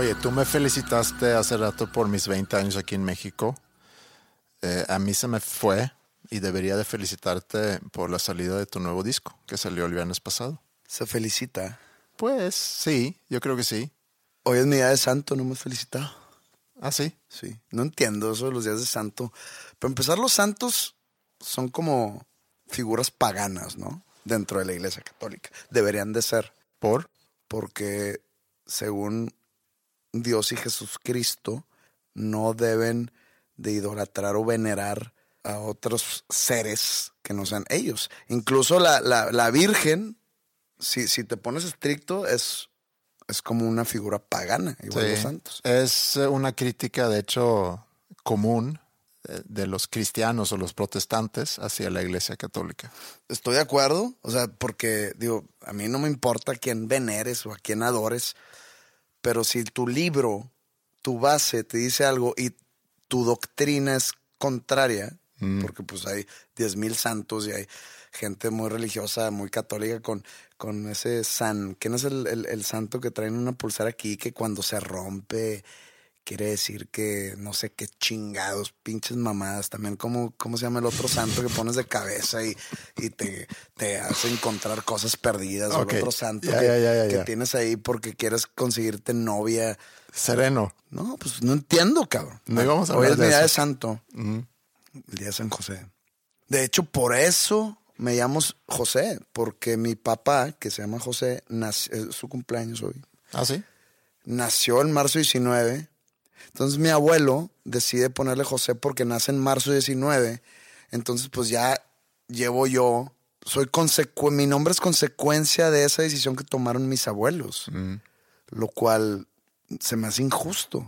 Oye, tú me felicitaste hace rato por mis 20 años aquí en México. Eh, a mí se me fue y debería de felicitarte por la salida de tu nuevo disco que salió el viernes pasado. Se felicita. Pues sí, yo creo que sí. Hoy es mi día de santo, no hemos felicitado. Ah, sí. Sí, no entiendo eso de los días de santo. Para empezar, los santos son como figuras paganas, ¿no? Dentro de la iglesia católica. Deberían de ser. ¿Por? Porque según Dios y Jesucristo no deben de idolatrar o venerar a otros seres que no sean ellos. Incluso la, la, la Virgen, si, si te pones estricto, es, es como una figura pagana, igual Sí. los santos. Es eh, una crítica, de hecho, común eh, de los cristianos o los protestantes hacia la iglesia católica. Estoy de acuerdo, o sea, porque digo, a mí no me importa a quién veneres o a quién adores, pero si tu libro, tu base te dice algo y tu doctrina es contraria, porque pues hay diez mil santos y hay gente muy religiosa, muy católica con, con ese san, ¿quién es el, el- el santo que traen una pulsera aquí que cuando se rompe quiere decir que no sé qué chingados, pinches mamadas. También como, ¿cómo se llama el otro santo que pones de cabeza y, y te, te hace encontrar cosas perdidas? O el otro santo Ya, que, ya, ya, ya, que ya. tienes ahí porque quieres conseguirte novia. Sereno. No, pues no entiendo, cabrón. No íbamos a Hoy es mi día de santo. El día de San José. De hecho, por eso me llamo José, porque mi papá, que se llama José, nació, es su cumpleaños hoy Ah, sí. nació en marzo 19. Entonces mi abuelo decide ponerle José porque nace en marzo 19. Entonces pues ya llevo yo, soy consecu mi nombre es consecuencia de esa decisión que tomaron mis abuelos, lo cual se me hace injusto.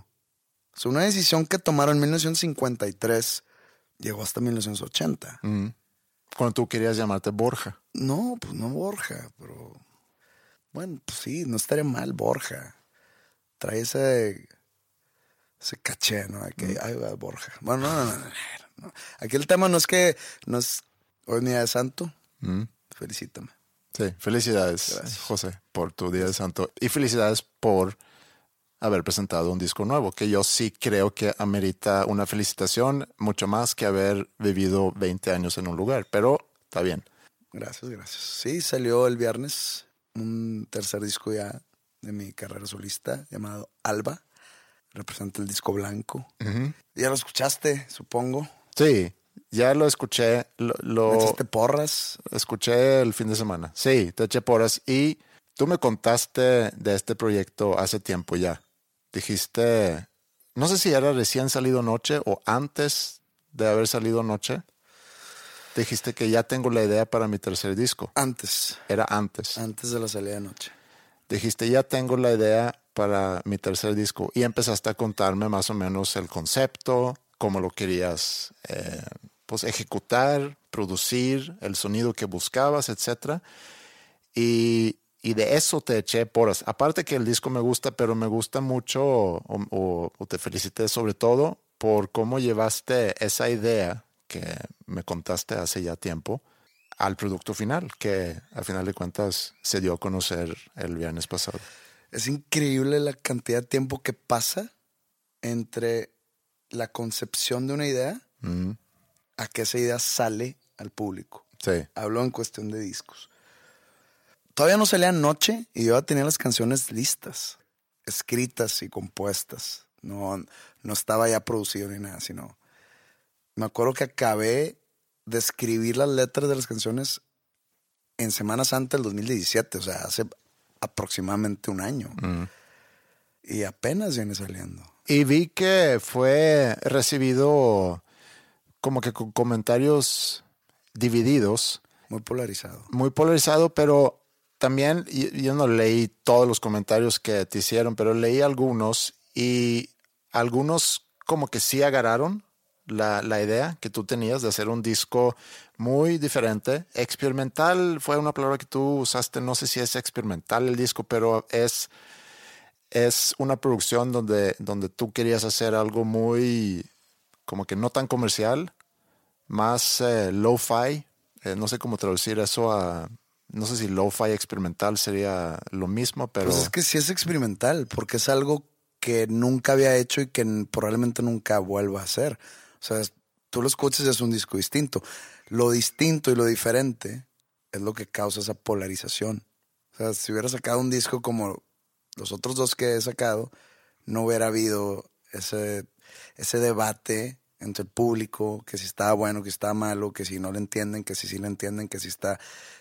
O sea, una decisión que tomaron en 1953 llegó hasta 1980. Cuando tú querías llamarte Borja. No, pues no Borja, pero bueno, pues sí, no estaría mal Borja. Trae ese, ese caché, ¿no? De que, ay, va Borja. Bueno, no, no, no, no. Aquí el tema no es que no es hoy día de santo. Felicítame. Sí, felicidades, José, por tu Día de Santo. Y felicidades por haber presentado un disco nuevo, que yo sí creo que amerita una felicitación mucho más que haber vivido 20 años en un lugar, pero está bien. Gracias, gracias. Sí, salió el viernes un tercer disco ya de mi carrera solista llamado Alba. Representa el disco blanco. Ya lo escuchaste, supongo. Sí, ya lo escuché, lo, lo ¿Me echaste porras? escuché el fin de semana. Sí, te eché porras y tú me contaste de este proyecto hace tiempo ya. Dijiste, no sé si era recién salido noche o antes de haber salido noche. Dijiste que ya tengo la idea para mi tercer disco. Antes. Era antes. Antes de la salida de noche. Dijiste, ya tengo la idea para mi tercer disco. Y empezaste a contarme más o menos el concepto, cómo lo querías eh, pues, ejecutar, producir, el sonido que buscabas, etc. Y, y de eso te eché porras. Aparte que el disco me gusta, pero me gusta mucho, o, o- o te felicité sobre todo por cómo llevaste esa idea que me contaste hace ya tiempo al producto final, que al final de cuentas se dio a conocer el viernes pasado. Es increíble la cantidad de tiempo que pasa entre la concepción de una idea a que esa idea sale al público. sí. Hablo en cuestión de discos. Todavía no salía noche y yo ya tenía las canciones listas, escritas y compuestas. No, no estaba ya producido ni nada, sino. Me acuerdo que acabé de escribir las letras de las canciones en Semana Santa del 2017, o sea, hace aproximadamente un año. Y apenas viene saliendo. Y vi que fue recibido como que con comentarios divididos, Muy polarizado. muy polarizado, pero también yo no leí todos los comentarios que te hicieron, pero leí algunos y algunos como que sí agarraron la, la, idea que tú tenías de hacer un disco muy diferente. Experimental fue una palabra que tú usaste, no sé si es experimental el disco, pero es, es una producción donde, donde tú querías hacer algo muy, como que no tan comercial, más eh, lo-fi. Eh, no sé cómo traducir eso a... No sé si lo-fi experimental sería lo mismo, pero... Pues es que sí es experimental, porque es algo que nunca había hecho y que probablemente nunca vuelva a hacer. O sea, tú lo escuchas y es un disco distinto. Lo distinto y lo diferente es lo que causa esa polarización. O sea, si hubiera sacado un disco como los otros dos que he sacado, no hubiera habido ese, ese debate entre el público, que si estaba bueno, que si estaba malo, que si no lo entienden, que si sí lo entienden, que si está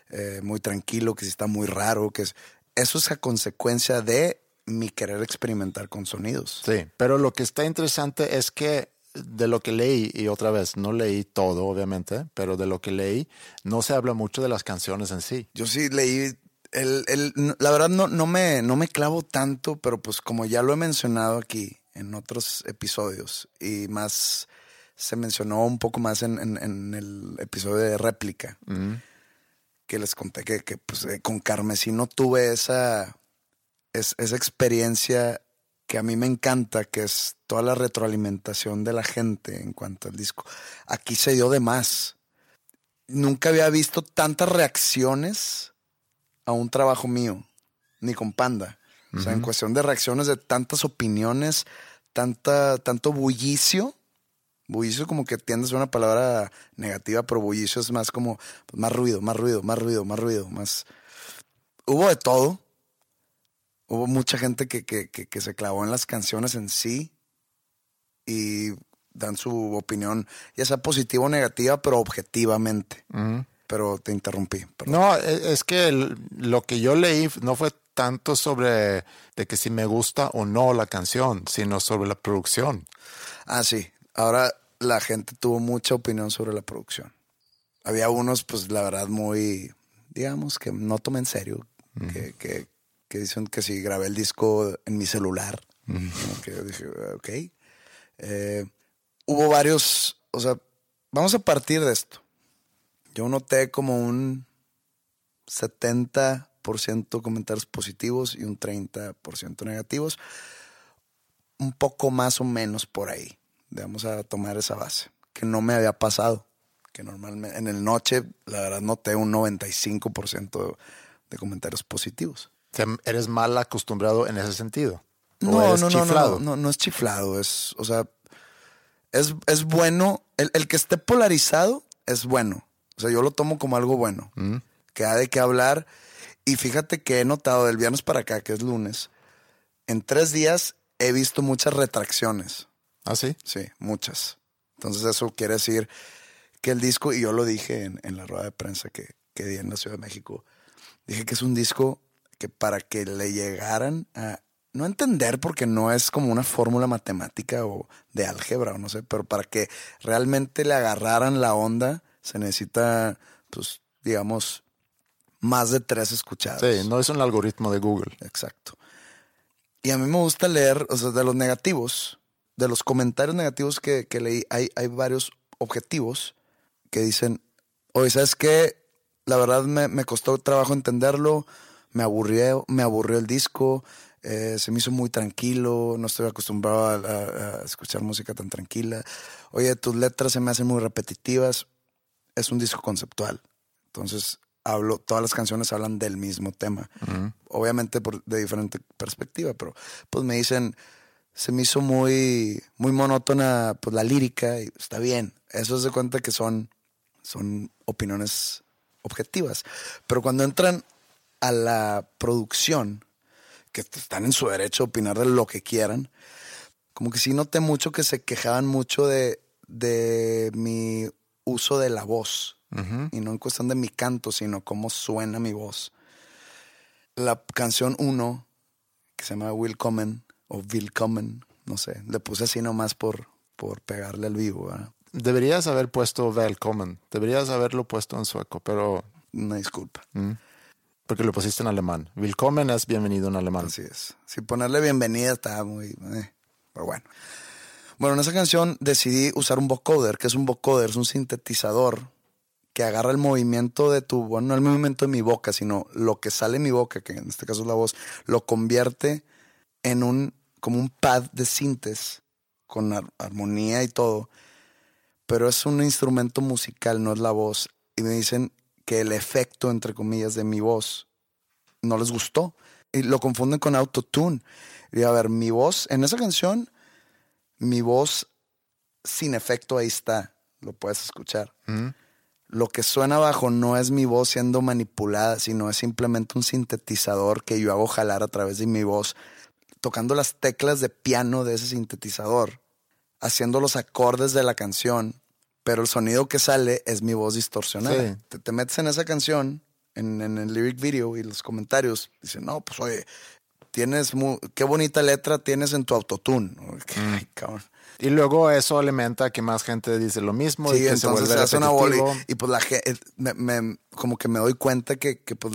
eh, muy tranquilo, que si está muy raro, que es... Eso es a consecuencia de mi querer experimentar con sonidos. Sí, pero lo que está interesante es que de lo que leí, y otra vez, no leí todo, obviamente, pero de lo que leí, no se habla mucho de las canciones en sí. Yo sí leí, el, el, la verdad no, no, me, no me clavo tanto, pero pues como ya lo he mencionado aquí en otros episodios, y más se mencionó un poco más en, en, el episodio de réplica, que les conté que, que pues, eh, con Carmesí tuve esa, esa experiencia que a mí me encanta, que es toda la retroalimentación de la gente en cuanto al disco. Aquí se dio de más. Nunca había visto tantas reacciones a un trabajo mío, ni con Panda. O sea, en cuestión de reacciones de tantas opiniones, tanta, tanto bullicio Bullicio como que tiendes a una palabra negativa, pero bullicio es más como pues, más ruido, más ruido, más ruido, más ruido, más... Hubo de todo. Hubo mucha gente que, que, que, se clavó en las canciones en sí y dan su opinión, ya sea positiva o negativa, pero objetivamente. Pero te interrumpí. No, e, es que lo que yo leí no fue tanto sobre de que si me gusta o no la canción, sino sobre la producción. Ah, sí. Ahora la gente tuvo mucha opinión sobre la producción. Había unos, pues la verdad, muy, digamos, que no tomé en serio, que, que, que, dicen que si grabé el disco en mi celular, que yo dije, ok. Eh, hubo varios, o sea, vamos a partir de esto. Yo noté como un 70% comentarios positivos y un 30% negativos, un poco más o menos por ahí vamos a tomar esa base, que no me había pasado, que normalmente en el noche, la verdad, noté un 95% de comentarios positivos. ¿Eres mal acostumbrado en ese sentido? No, no, no, no, no, no, es chiflado, es, o sea, es, es bueno, el, el, que esté polarizado es bueno, o sea, yo lo tomo como algo bueno, mm. que ha de qué hablar, y fíjate que he notado del viernes para acá, que es lunes, en tres días he visto muchas retracciones. ¿Ah, sí? Sí, muchas. Entonces eso quiere decir que el disco, y yo lo dije en, la rueda de prensa que, que di en la Ciudad de México, dije que es un disco que para que le llegaran a no entender porque no es como una fórmula matemática o de álgebra o no sé, pero para que realmente le agarraran la onda se necesita, pues, digamos, más de tres escuchadas. Sí, no es un algoritmo de Google. Exacto. Y a mí me gusta leer, o sea, de los negativos, de los comentarios negativos que, leí, hay, hay varios objetivos que dicen, oye, ¿sabes qué? La verdad me, costó trabajo entenderlo, me aburrió, me aburrió el disco, eh, se me hizo muy tranquilo, no estoy acostumbrado a, escuchar música tan tranquila. Oye, tus letras se me hacen muy repetitivas. Es un disco conceptual. Entonces, hablo, todas las canciones hablan del mismo tema. Obviamente por, de diferente perspectiva, pero pues me dicen, se me hizo muy, muy monótona pues, la lírica y está bien. Eso es de cuenta que son, son opiniones objetivas. Pero cuando entran a la producción, que están en su derecho a opinar de lo que quieran, como que sí noté mucho que se quejaban mucho de, de mi uso de la voz. Y no en cuestión de mi canto, sino cómo suena mi voz. La canción 1, que se llama Willkommen, o Willkommen, no sé, le puse así nomás por, por pegarle al vivo. Deberías haber puesto Willkommen, deberías haberlo puesto en sueco, pero... Una disculpa. Mm. Porque lo pusiste en alemán. Willkommen es bienvenido en alemán. Así es. Si ponerle bienvenida está muy... Eh, Pero bueno. Bueno, en esa canción decidí usar un vocoder, que es un vocoder, es un sintetizador que agarra el movimiento de tu, bueno, no el movimiento de mi boca, sino lo que sale de mi boca, que en este caso es la voz, lo convierte en un, como un pad de sintes, con armonía y todo, pero es un instrumento musical, no es la voz. Y me dicen que el efecto, entre comillas, de mi voz no les gustó. Y lo confunden con autotune. Y a ver, mi voz, en esa canción, mi voz sin efecto ahí está, lo puedes escuchar. Mm lo que suena abajo no es mi voz siendo manipulada, sino es simplemente un sintetizador que yo hago jalar a través de mi voz, tocando las teclas de piano de ese sintetizador, haciendo los acordes de la canción, pero el sonido que sale es mi voz distorsionada. Te, metes en esa canción, en, el lyric video y los comentarios, dicen, no, pues oye, tienes, qué bonita letra tienes en tu autotune. Mm. Ay, cabrón. Y luego eso alimenta que más gente dice lo mismo y que se vuelve hace una y, pues la gente, me, como que me doy cuenta que, que pues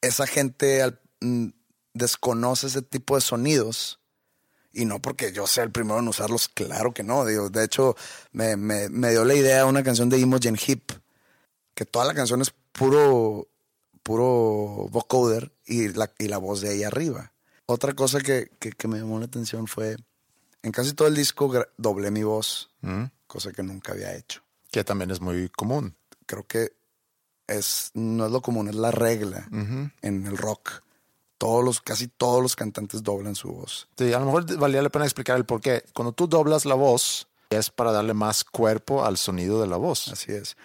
esa gente mm, desconoce ese tipo de sonidos. Y no porque yo sea el primero en usarlos, claro que no. Digo, de hecho, me, me, me dio la idea una canción de Imogen Hip, que toda la canción es puro, puro vocoder y la, y la voz de ahí arriba. Otra cosa que, que, que me llamó la atención fue en casi todo el disco doblé mi voz, mm. cosa que nunca había hecho. Que también es muy común. Creo que es, no es lo común, es la regla en el rock. Todos los, casi todos los cantantes doblan su voz. Sí, a lo mejor valía la pena explicar el por qué. Cuando tú doblas la voz, es para darle más cuerpo al sonido de la voz. Así es.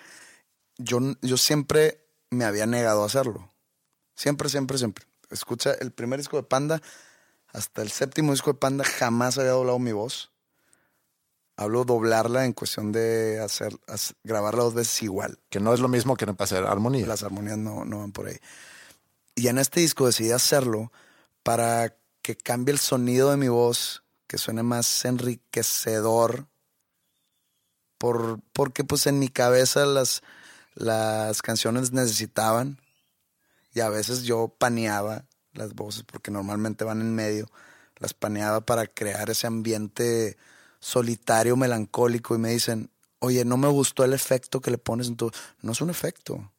Yo, yo siempre me había negado a hacerlo. Siempre, siempre, siempre. Escucha, el primer disco de Panda hasta el séptimo disco de Panda jamás había doblado mi voz. Hablo doblarla en cuestión de hacer, grabarla dos veces igual. Que no es lo mismo que hacer armonía. Las armonías no, no van por ahí. Y en este disco decidí hacerlo para que cambie el sonido de mi voz, que suene más enriquecedor. Por, porque pues en mi cabeza las, las canciones necesitaban y a veces yo paneaba las voces, porque normalmente van en medio, las paneaba para crear ese ambiente solitario, melancólico, y me dicen, oye, no me gustó el efecto que le pones en tu... No es un efecto,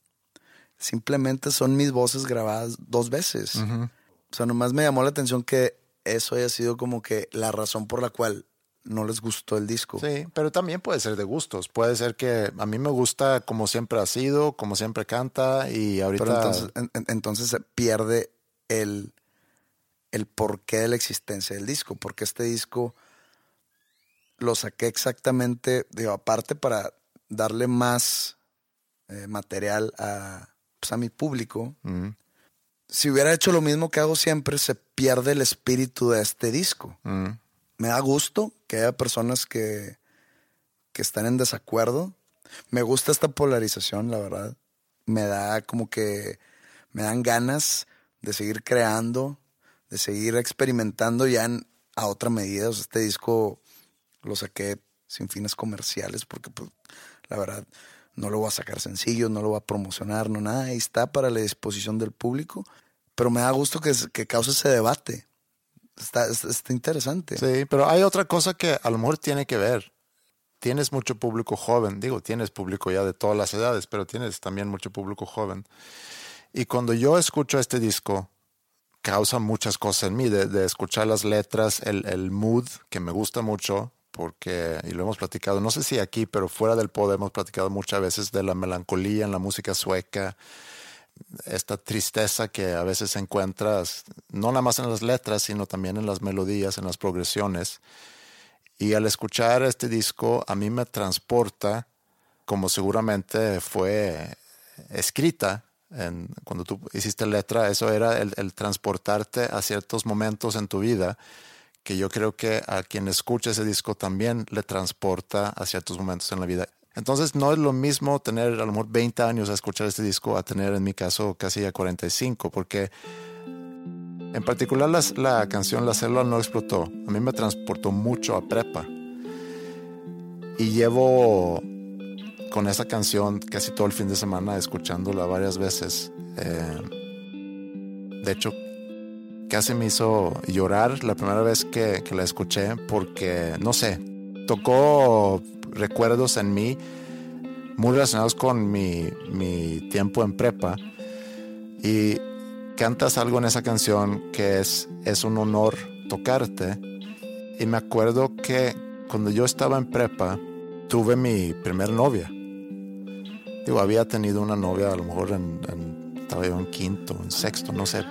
simplemente son mis voces grabadas dos veces. O sea, nomás me llamó la atención que eso haya sido como que la razón por la cual no les gustó el disco. Sí, pero también puede ser de gustos. Puede ser que a mí me gusta como siempre ha sido, como siempre canta y ahorita... Pero entonces, entonces se pierde el, el porqué de la existencia del disco, porque este disco lo saqué exactamente, digo, aparte para darle más eh, material a, pues, a mi público. Si hubiera hecho lo mismo que hago siempre, se pierde el espíritu de este disco. Me da gusto que haya personas que, que están en desacuerdo. Me gusta esta polarización, la verdad. Me da como que me dan ganas de seguir creando, de seguir experimentando ya a otra medida. este disco lo saqué sin fines comerciales porque pues, la verdad no lo voy a sacar sencillo, no lo voy a promocionar, no nada. Ahí está para la disposición del público. Pero me da gusto que, que cause ese debate. Está, interesante. Sí, pero hay otra cosa que a lo mejor tiene que ver. Tienes mucho público joven, digo, tienes público ya de todas las edades, pero tienes también mucho público joven. Y cuando yo escucho este disco, causa muchas cosas en mí, de, escuchar las letras, el, el, mood que me gusta mucho, porque, y lo hemos platicado, no sé si aquí, pero fuera del pod hemos platicado muchas veces de la melancolía en la música sueca, esta tristeza que a veces encuentras, no nada más en las letras, sino también en las melodías, en las progresiones. Y al escuchar este disco, a mí me transporta, como seguramente fue escrita cuando tú hiciste letra, eso era el, transportarte a ciertos momentos en tu vida que yo creo que a quien escucha ese disco también le transporta a ciertos momentos en la vida. Entonces no es lo mismo tener a lo mejor 20 años a escuchar este disco a tener en mi caso casi a 45, porque en particular la canción La célula no explotó, a mí me transportó mucho a prepa. Y llevo con esa canción casi todo el fin de semana, escuchándola varias veces. Eh, de hecho, casi me hizo llorar la primera vez que, la escuché porque, no sé, tocó recuerdos en mí muy relacionados con mi, mi tiempo en prepa y cantas algo en esa canción que es, es un honor tocarte. Y me acuerdo que cuando yo estaba en prepa, tuve mi primer novia. Digo, había tenido una novia a lo mejor en, estaba yo en quinto, en sexto, no sé.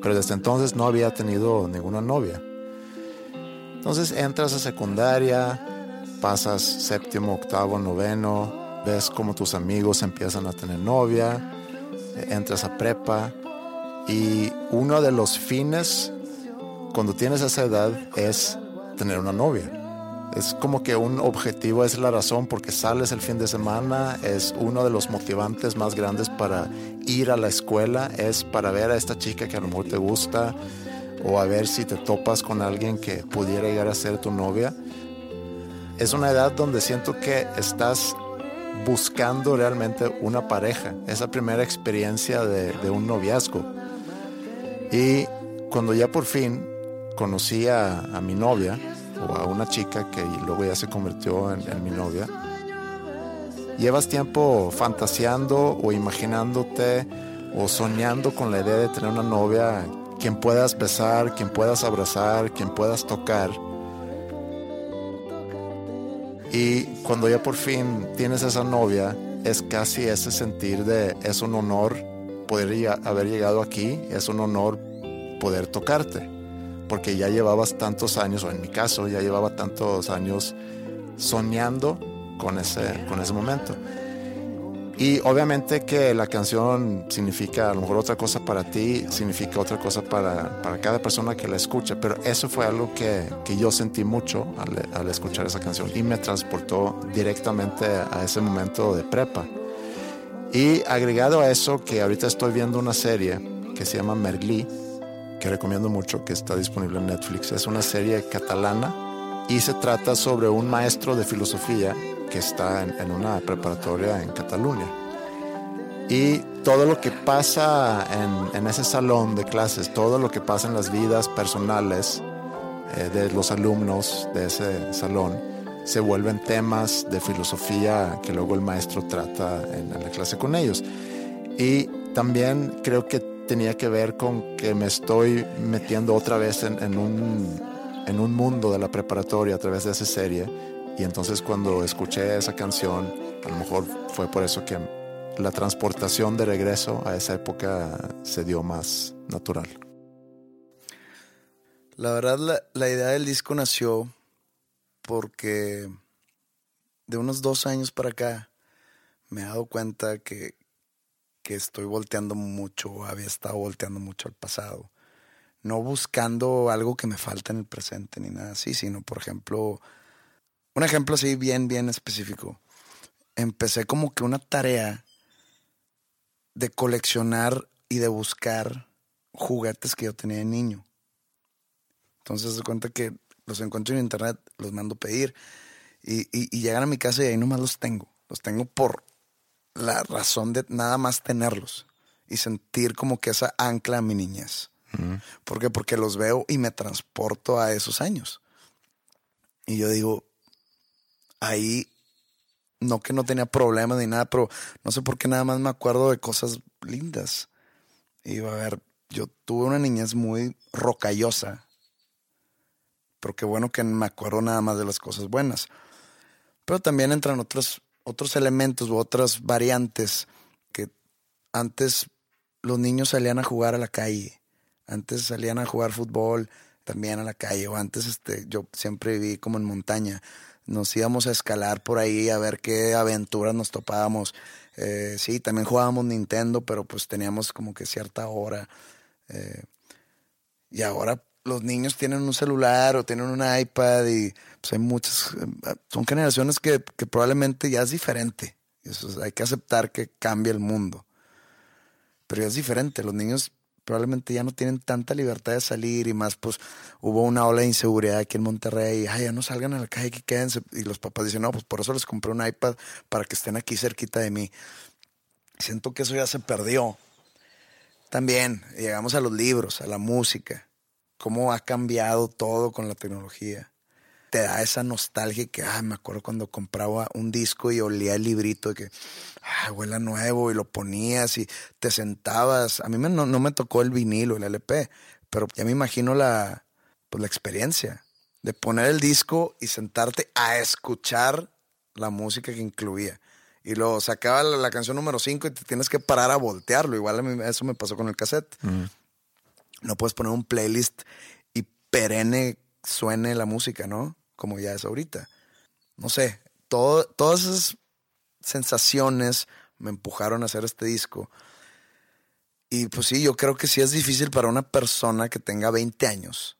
Pero desde entonces no había tenido ninguna novia. Entonces entras a secundaria, pasas séptimo, octavo, noveno, ves como tus amigos empiezan a tener novia, entras a prepa y uno de los fines cuando tienes esa edad es tener una novia. Es como que un objetivo es la razón porque sales el fin de semana, es uno de los motivantes más grandes para ir a la escuela, es para ver a esta chica que a lo mejor te gusta o a ver si te topas con alguien que pudiera llegar a ser tu novia. Es una edad donde siento que estás buscando realmente una pareja, esa primera experiencia de, un noviazgo. Y cuando ya por fin conocí a, mi novia, o a una chica que luego ya se convirtió en, mi novia, llevas tiempo fantaseando o imaginándote o soñando con la idea de tener una novia quien puedas besar, quien puedas abrazar, quien puedas tocar. Y cuando ya por fin tienes esa novia, es casi ese sentir de es un honor poder haber llegado aquí, es un honor poder tocarte, porque ya llevabas tantos años, o en mi caso ya llevaba tantos años soñando con ese, con ese momento. Y obviamente que la canción significa a lo mejor otra cosa para ti, significa otra cosa para, para cada persona que la escucha, pero eso fue algo que, que yo sentí mucho al, al, escuchar esa canción y me transportó directamente a ese momento de prepa. Y agregado a eso, que ahorita estoy viendo una serie que se llama Merlí, que recomiendo mucho, que está disponible en Netflix. Es una serie catalana y se trata sobre un maestro de filosofía que está en, una preparatoria en Cataluña. Y todo lo que pasa en, ese salón de clases, todo lo que pasa en las vidas personales eh, de los alumnos de ese salón, se vuelven temas de filosofía que luego el maestro trata en, la clase con ellos. Y también creo que tenía que ver con que me estoy metiendo otra vez en, un, en un mundo de la preparatoria a través de esa serie y entonces cuando escuché esa canción, a lo mejor fue por eso que la transportación de regreso a esa época se dio más natural. La verdad, la, idea del disco nació porque de unos dos años para acá me he dado cuenta que, que estoy volteando mucho, había estado volteando mucho al pasado. No buscando algo que me falta en el presente ni nada así, sino, por ejemplo, un ejemplo así bien, bien específico. Empecé como que una tarea de coleccionar y de buscar juguetes que yo tenía de niño. Entonces se cuenta que los encuentro en internet, los mando pedir y, y, llegan a mi casa y ahí nomás los tengo. Los tengo por la razón de nada más tenerlos y sentir como que esa ancla a mi niñez. ¿Por qué? Porque los veo y me transporto a esos años. Y yo digo, ahí, no que no tenía problemas ni nada, pero no sé por qué nada más me acuerdo de cosas lindas. Y a ver, yo tuve una niñez muy rocallosa, pero qué bueno que me acuerdo nada más de las cosas buenas. Pero también entran otros, otros elementos u otras variantes que antes los niños salían a jugar a la calle, antes salían a jugar fútbol también a la calle, o antes este, yo siempre viví como en montaña nos íbamos a escalar por ahí a ver qué aventuras nos topábamos. Eh, sí, también jugábamos Nintendo, pero pues teníamos como que cierta hora. Eh, y ahora los niños tienen un celular o tienen un iPad y pues hay muchas, eh, son generaciones que, probablemente ya es diferente. Eso, hay que aceptar que cambia el mundo. Pero ya es diferente. Los niños probablemente ya no tienen tanta libertad de salir y más pues hubo una ola de inseguridad aquí en Monterrey, ay, ya no salgan a la calle, que quédense. Y los papás dicen, no, pues por eso les compré un iPad para que estén aquí cerquita de mí. Siento que eso ya se perdió. También llegamos a los libros, a la música. Cómo ha cambiado todo con la tecnología. Te da esa nostalgia que, ah, me acuerdo cuando compraba un disco y olía el librito de que, ah, huele a nuevo y lo ponías y te sentabas. A mí no, me tocó el vinilo, el LP, pero ya me imagino la, pues, la experiencia de poner el disco y sentarte a escuchar la música que incluía. Y luego sacaba la, canción número 5 y te tienes que parar a voltearlo. Igual a mí eso me pasó con el cassette. No puedes poner un playlist y perenne suene la música, ¿no? Como ya es ahorita. No sé, todo, todas esas sensaciones me empujaron a hacer este disco. Y pues sí, yo creo que sí es difícil para una persona que tenga 20 años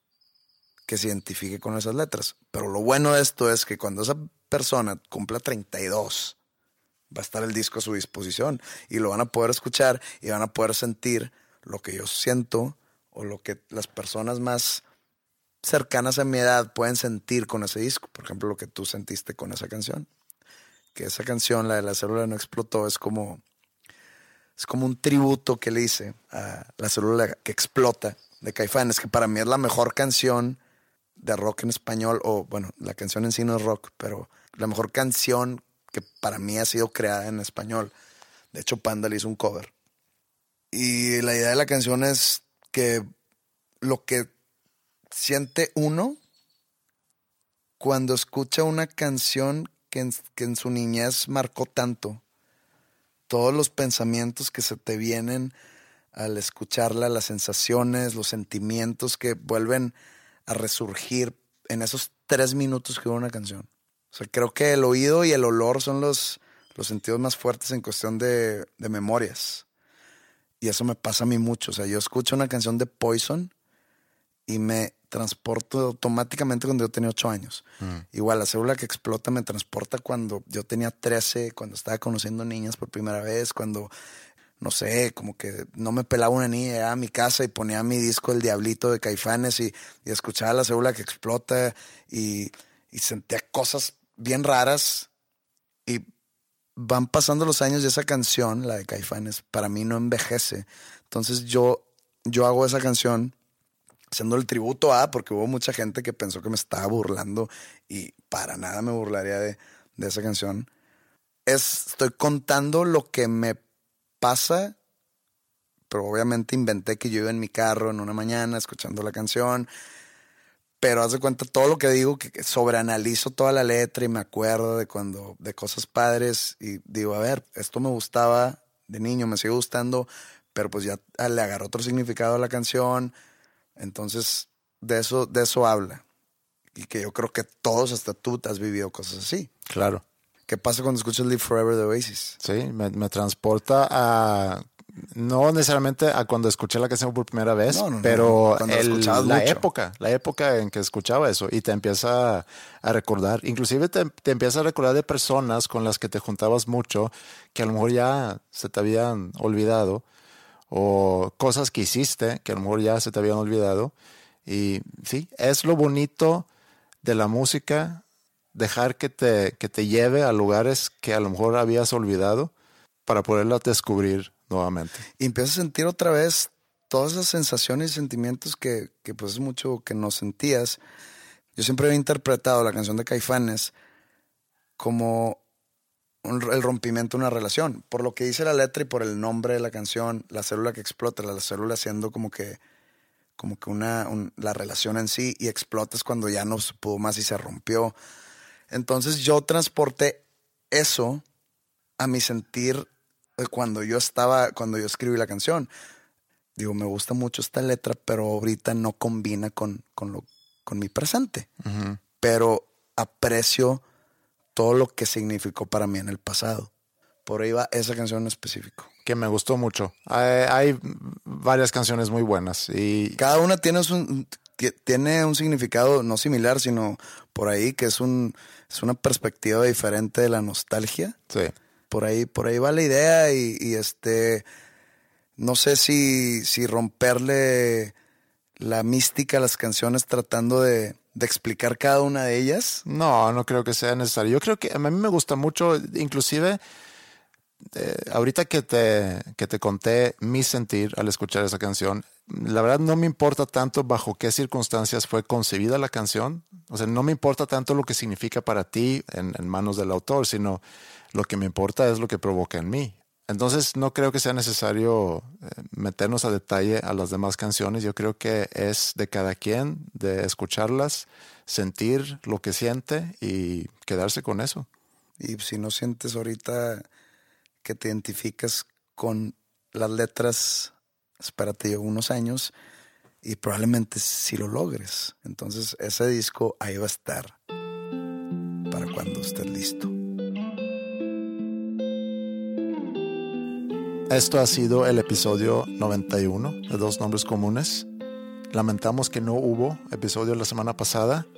que se identifique con esas letras. Pero lo bueno de esto es que cuando esa persona cumpla 32, va a estar el disco a su disposición y lo van a poder escuchar y van a poder sentir lo que yo siento o lo que las personas más cercanas a mi edad pueden sentir con ese disco. Por ejemplo, lo que tú sentiste con esa canción. Que esa canción, la de la célula no explotó, es como, es como un tributo que le hice a la célula que explota de Caifanes, que para mí es la mejor canción de rock en español, o bueno, la canción en sí no es rock, pero la mejor canción que para mí ha sido creada en español. De hecho, Panda le hizo un cover. Y la idea de la canción es que lo que siente uno cuando escucha una canción que en, que en su niñez marcó tanto, todos los pensamientos que se te vienen al escucharla, las sensaciones, los sentimientos que vuelven a resurgir en esos tres minutos que hubo una canción. O sea, creo que el oído y el olor son los, los sentidos más fuertes en cuestión de, de memorias. Y eso me pasa a mí mucho. O sea, yo escucho una canción de Poison y me transporto automáticamente cuando yo tenía ocho años. Mm. Igual la célula que explota me transporta cuando yo tenía 13, cuando estaba conociendo niñas por primera vez, cuando no sé, como que no me pelaba una niña, llegaba a mi casa y ponía mi disco El Diablito de Caifanes y, escuchaba la célula que explota y, sentía cosas bien raras y van pasando los años y esa canción, la de Caifanes, para mí no envejece. Entonces yo, yo hago esa canción haciendo el tributo a, porque hubo mucha gente que pensó que me estaba burlando y para nada me burlaría de, de esa canción. Es, estoy contando lo que me pasa, pero obviamente inventé que yo iba en mi carro en una mañana escuchando la canción. Pero haz de cuenta todo lo que digo, que sobreanalizo toda la letra y me acuerdo de cuando, de cosas padres y digo, a ver, esto me gustaba de niño, me sigue gustando, pero pues ya le agarró otro significado a la canción. Entonces, de eso, de eso habla. Y que yo creo que todos, hasta tú, has vivido cosas así. Claro. ¿Qué pasa cuando escuchas Live Forever de Oasis? Sí, me, transporta a no necesariamente a cuando escuché la canción por primera vez, pero la época, la época en que escuchaba eso y te empieza a recordar, inclusive te, te, empieza a recordar de personas con las que te juntabas mucho que a lo mejor ya se te habían olvidado o cosas que hiciste que a lo mejor ya se te habían olvidado. Y sí, es lo bonito de la música dejar que te, que te lleve a lugares que a lo mejor habías olvidado para poderla descubrir nuevamente. Y empiezas a sentir otra vez todas esas sensaciones y sentimientos que, que pues es mucho que no sentías. Yo siempre he interpretado la canción de Caifanes como el rompimiento de una relación. Por lo que dice la letra y por el nombre de la canción, la célula que explota, la célula siendo como que, como que una, la relación en sí y explotas cuando ya no se pudo más y se rompió. Entonces yo transporté eso a mi sentir cuando yo estaba, cuando yo escribí la canción. Digo, me gusta mucho esta letra, pero ahorita no combina con, con, lo, con mi presente. Pero aprecio todo lo que significó para mí en el pasado. Por ahí va esa canción en específico. Que me gustó mucho. Hay, hay varias canciones muy buenas y... Cada una tiene un, tiene un significado no similar, sino por ahí que es un es una perspectiva diferente de la nostalgia. Sí. Por ahí, por ahí va la idea y, este no sé si, si romperle la mística a las canciones tratando de, de, explicar cada una de ellas. No, no creo que sea necesario. Yo creo que a mí me gusta mucho, inclusive eh, ahorita que te, que te conté mi sentir al escuchar esa canción, la verdad no me importa tanto bajo qué circunstancias fue concebida la canción. O sea, no me importa tanto lo que significa para ti en, en manos del autor, sino lo que me importa es lo que provoca en mí. Entonces no creo que sea necesario eh, meternos a detalle a las demás canciones. Yo creo que es de cada quien de escucharlas, sentir lo que siente y quedarse con eso. Y si no sientes ahorita que te identificas con las letras, espérate yo unos años y probablemente si lo logres. Entonces ese disco ahí va a estar para cuando estés listo. Esto ha sido el episodio 91 de Dos Nombres Comunes. Lamentamos que no hubo episodio la semana pasada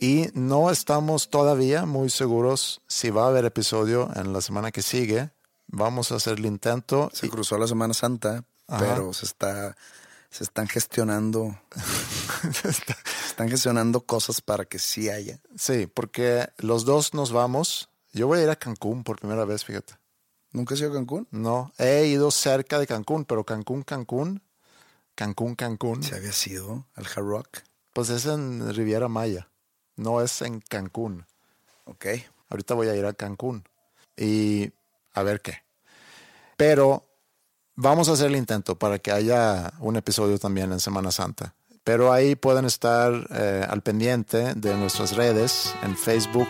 y no estamos todavía muy seguros si va a haber episodio en la semana que sigue. Vamos a hacer el intento. Se cruzó la Semana Santa, pero se está se están gestionando se están gestionando cosas para que sí haya. Sí, porque los dos nos vamos. Yo voy a ir a Cancún por primera vez, fíjate. ¿Nunca has ido a Cancún? No, he ido cerca de Cancún, pero Cancún, Cancún, Cancún, Cancún. ¿Se había sido al Hard Rock? Pues es en Riviera Maya, no es en Cancún. Ok. Ahorita voy a ir a Cancún y a ver qué. Pero vamos a hacer el intento para que haya un episodio también en Semana Santa. Pero ahí pueden estar eh, al pendiente de nuestras redes en Facebook,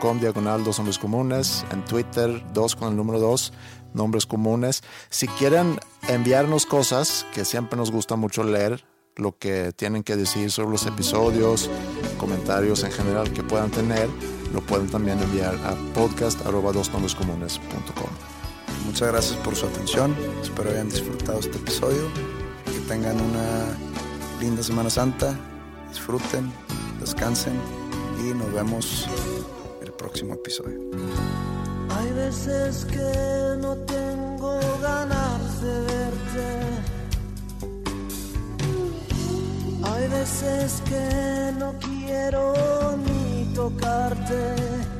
com diagonal dos nombres comunes, en Twitter dos con el número dos, nombres comunes. Si quieren enviarnos cosas, que siempre nos gusta mucho leer lo que tienen que decir sobre los episodios, comentarios en general que puedan tener, lo pueden también enviar a podcast arroba dos nombres comunes.com. Muchas gracias por su atención, espero hayan disfrutado este episodio, que tengan una linda Semana Santa, disfruten, descansen y nos vemos próximo episodio. Hay veces que no tengo ganas de verte. Hay veces que no quiero ni tocarte.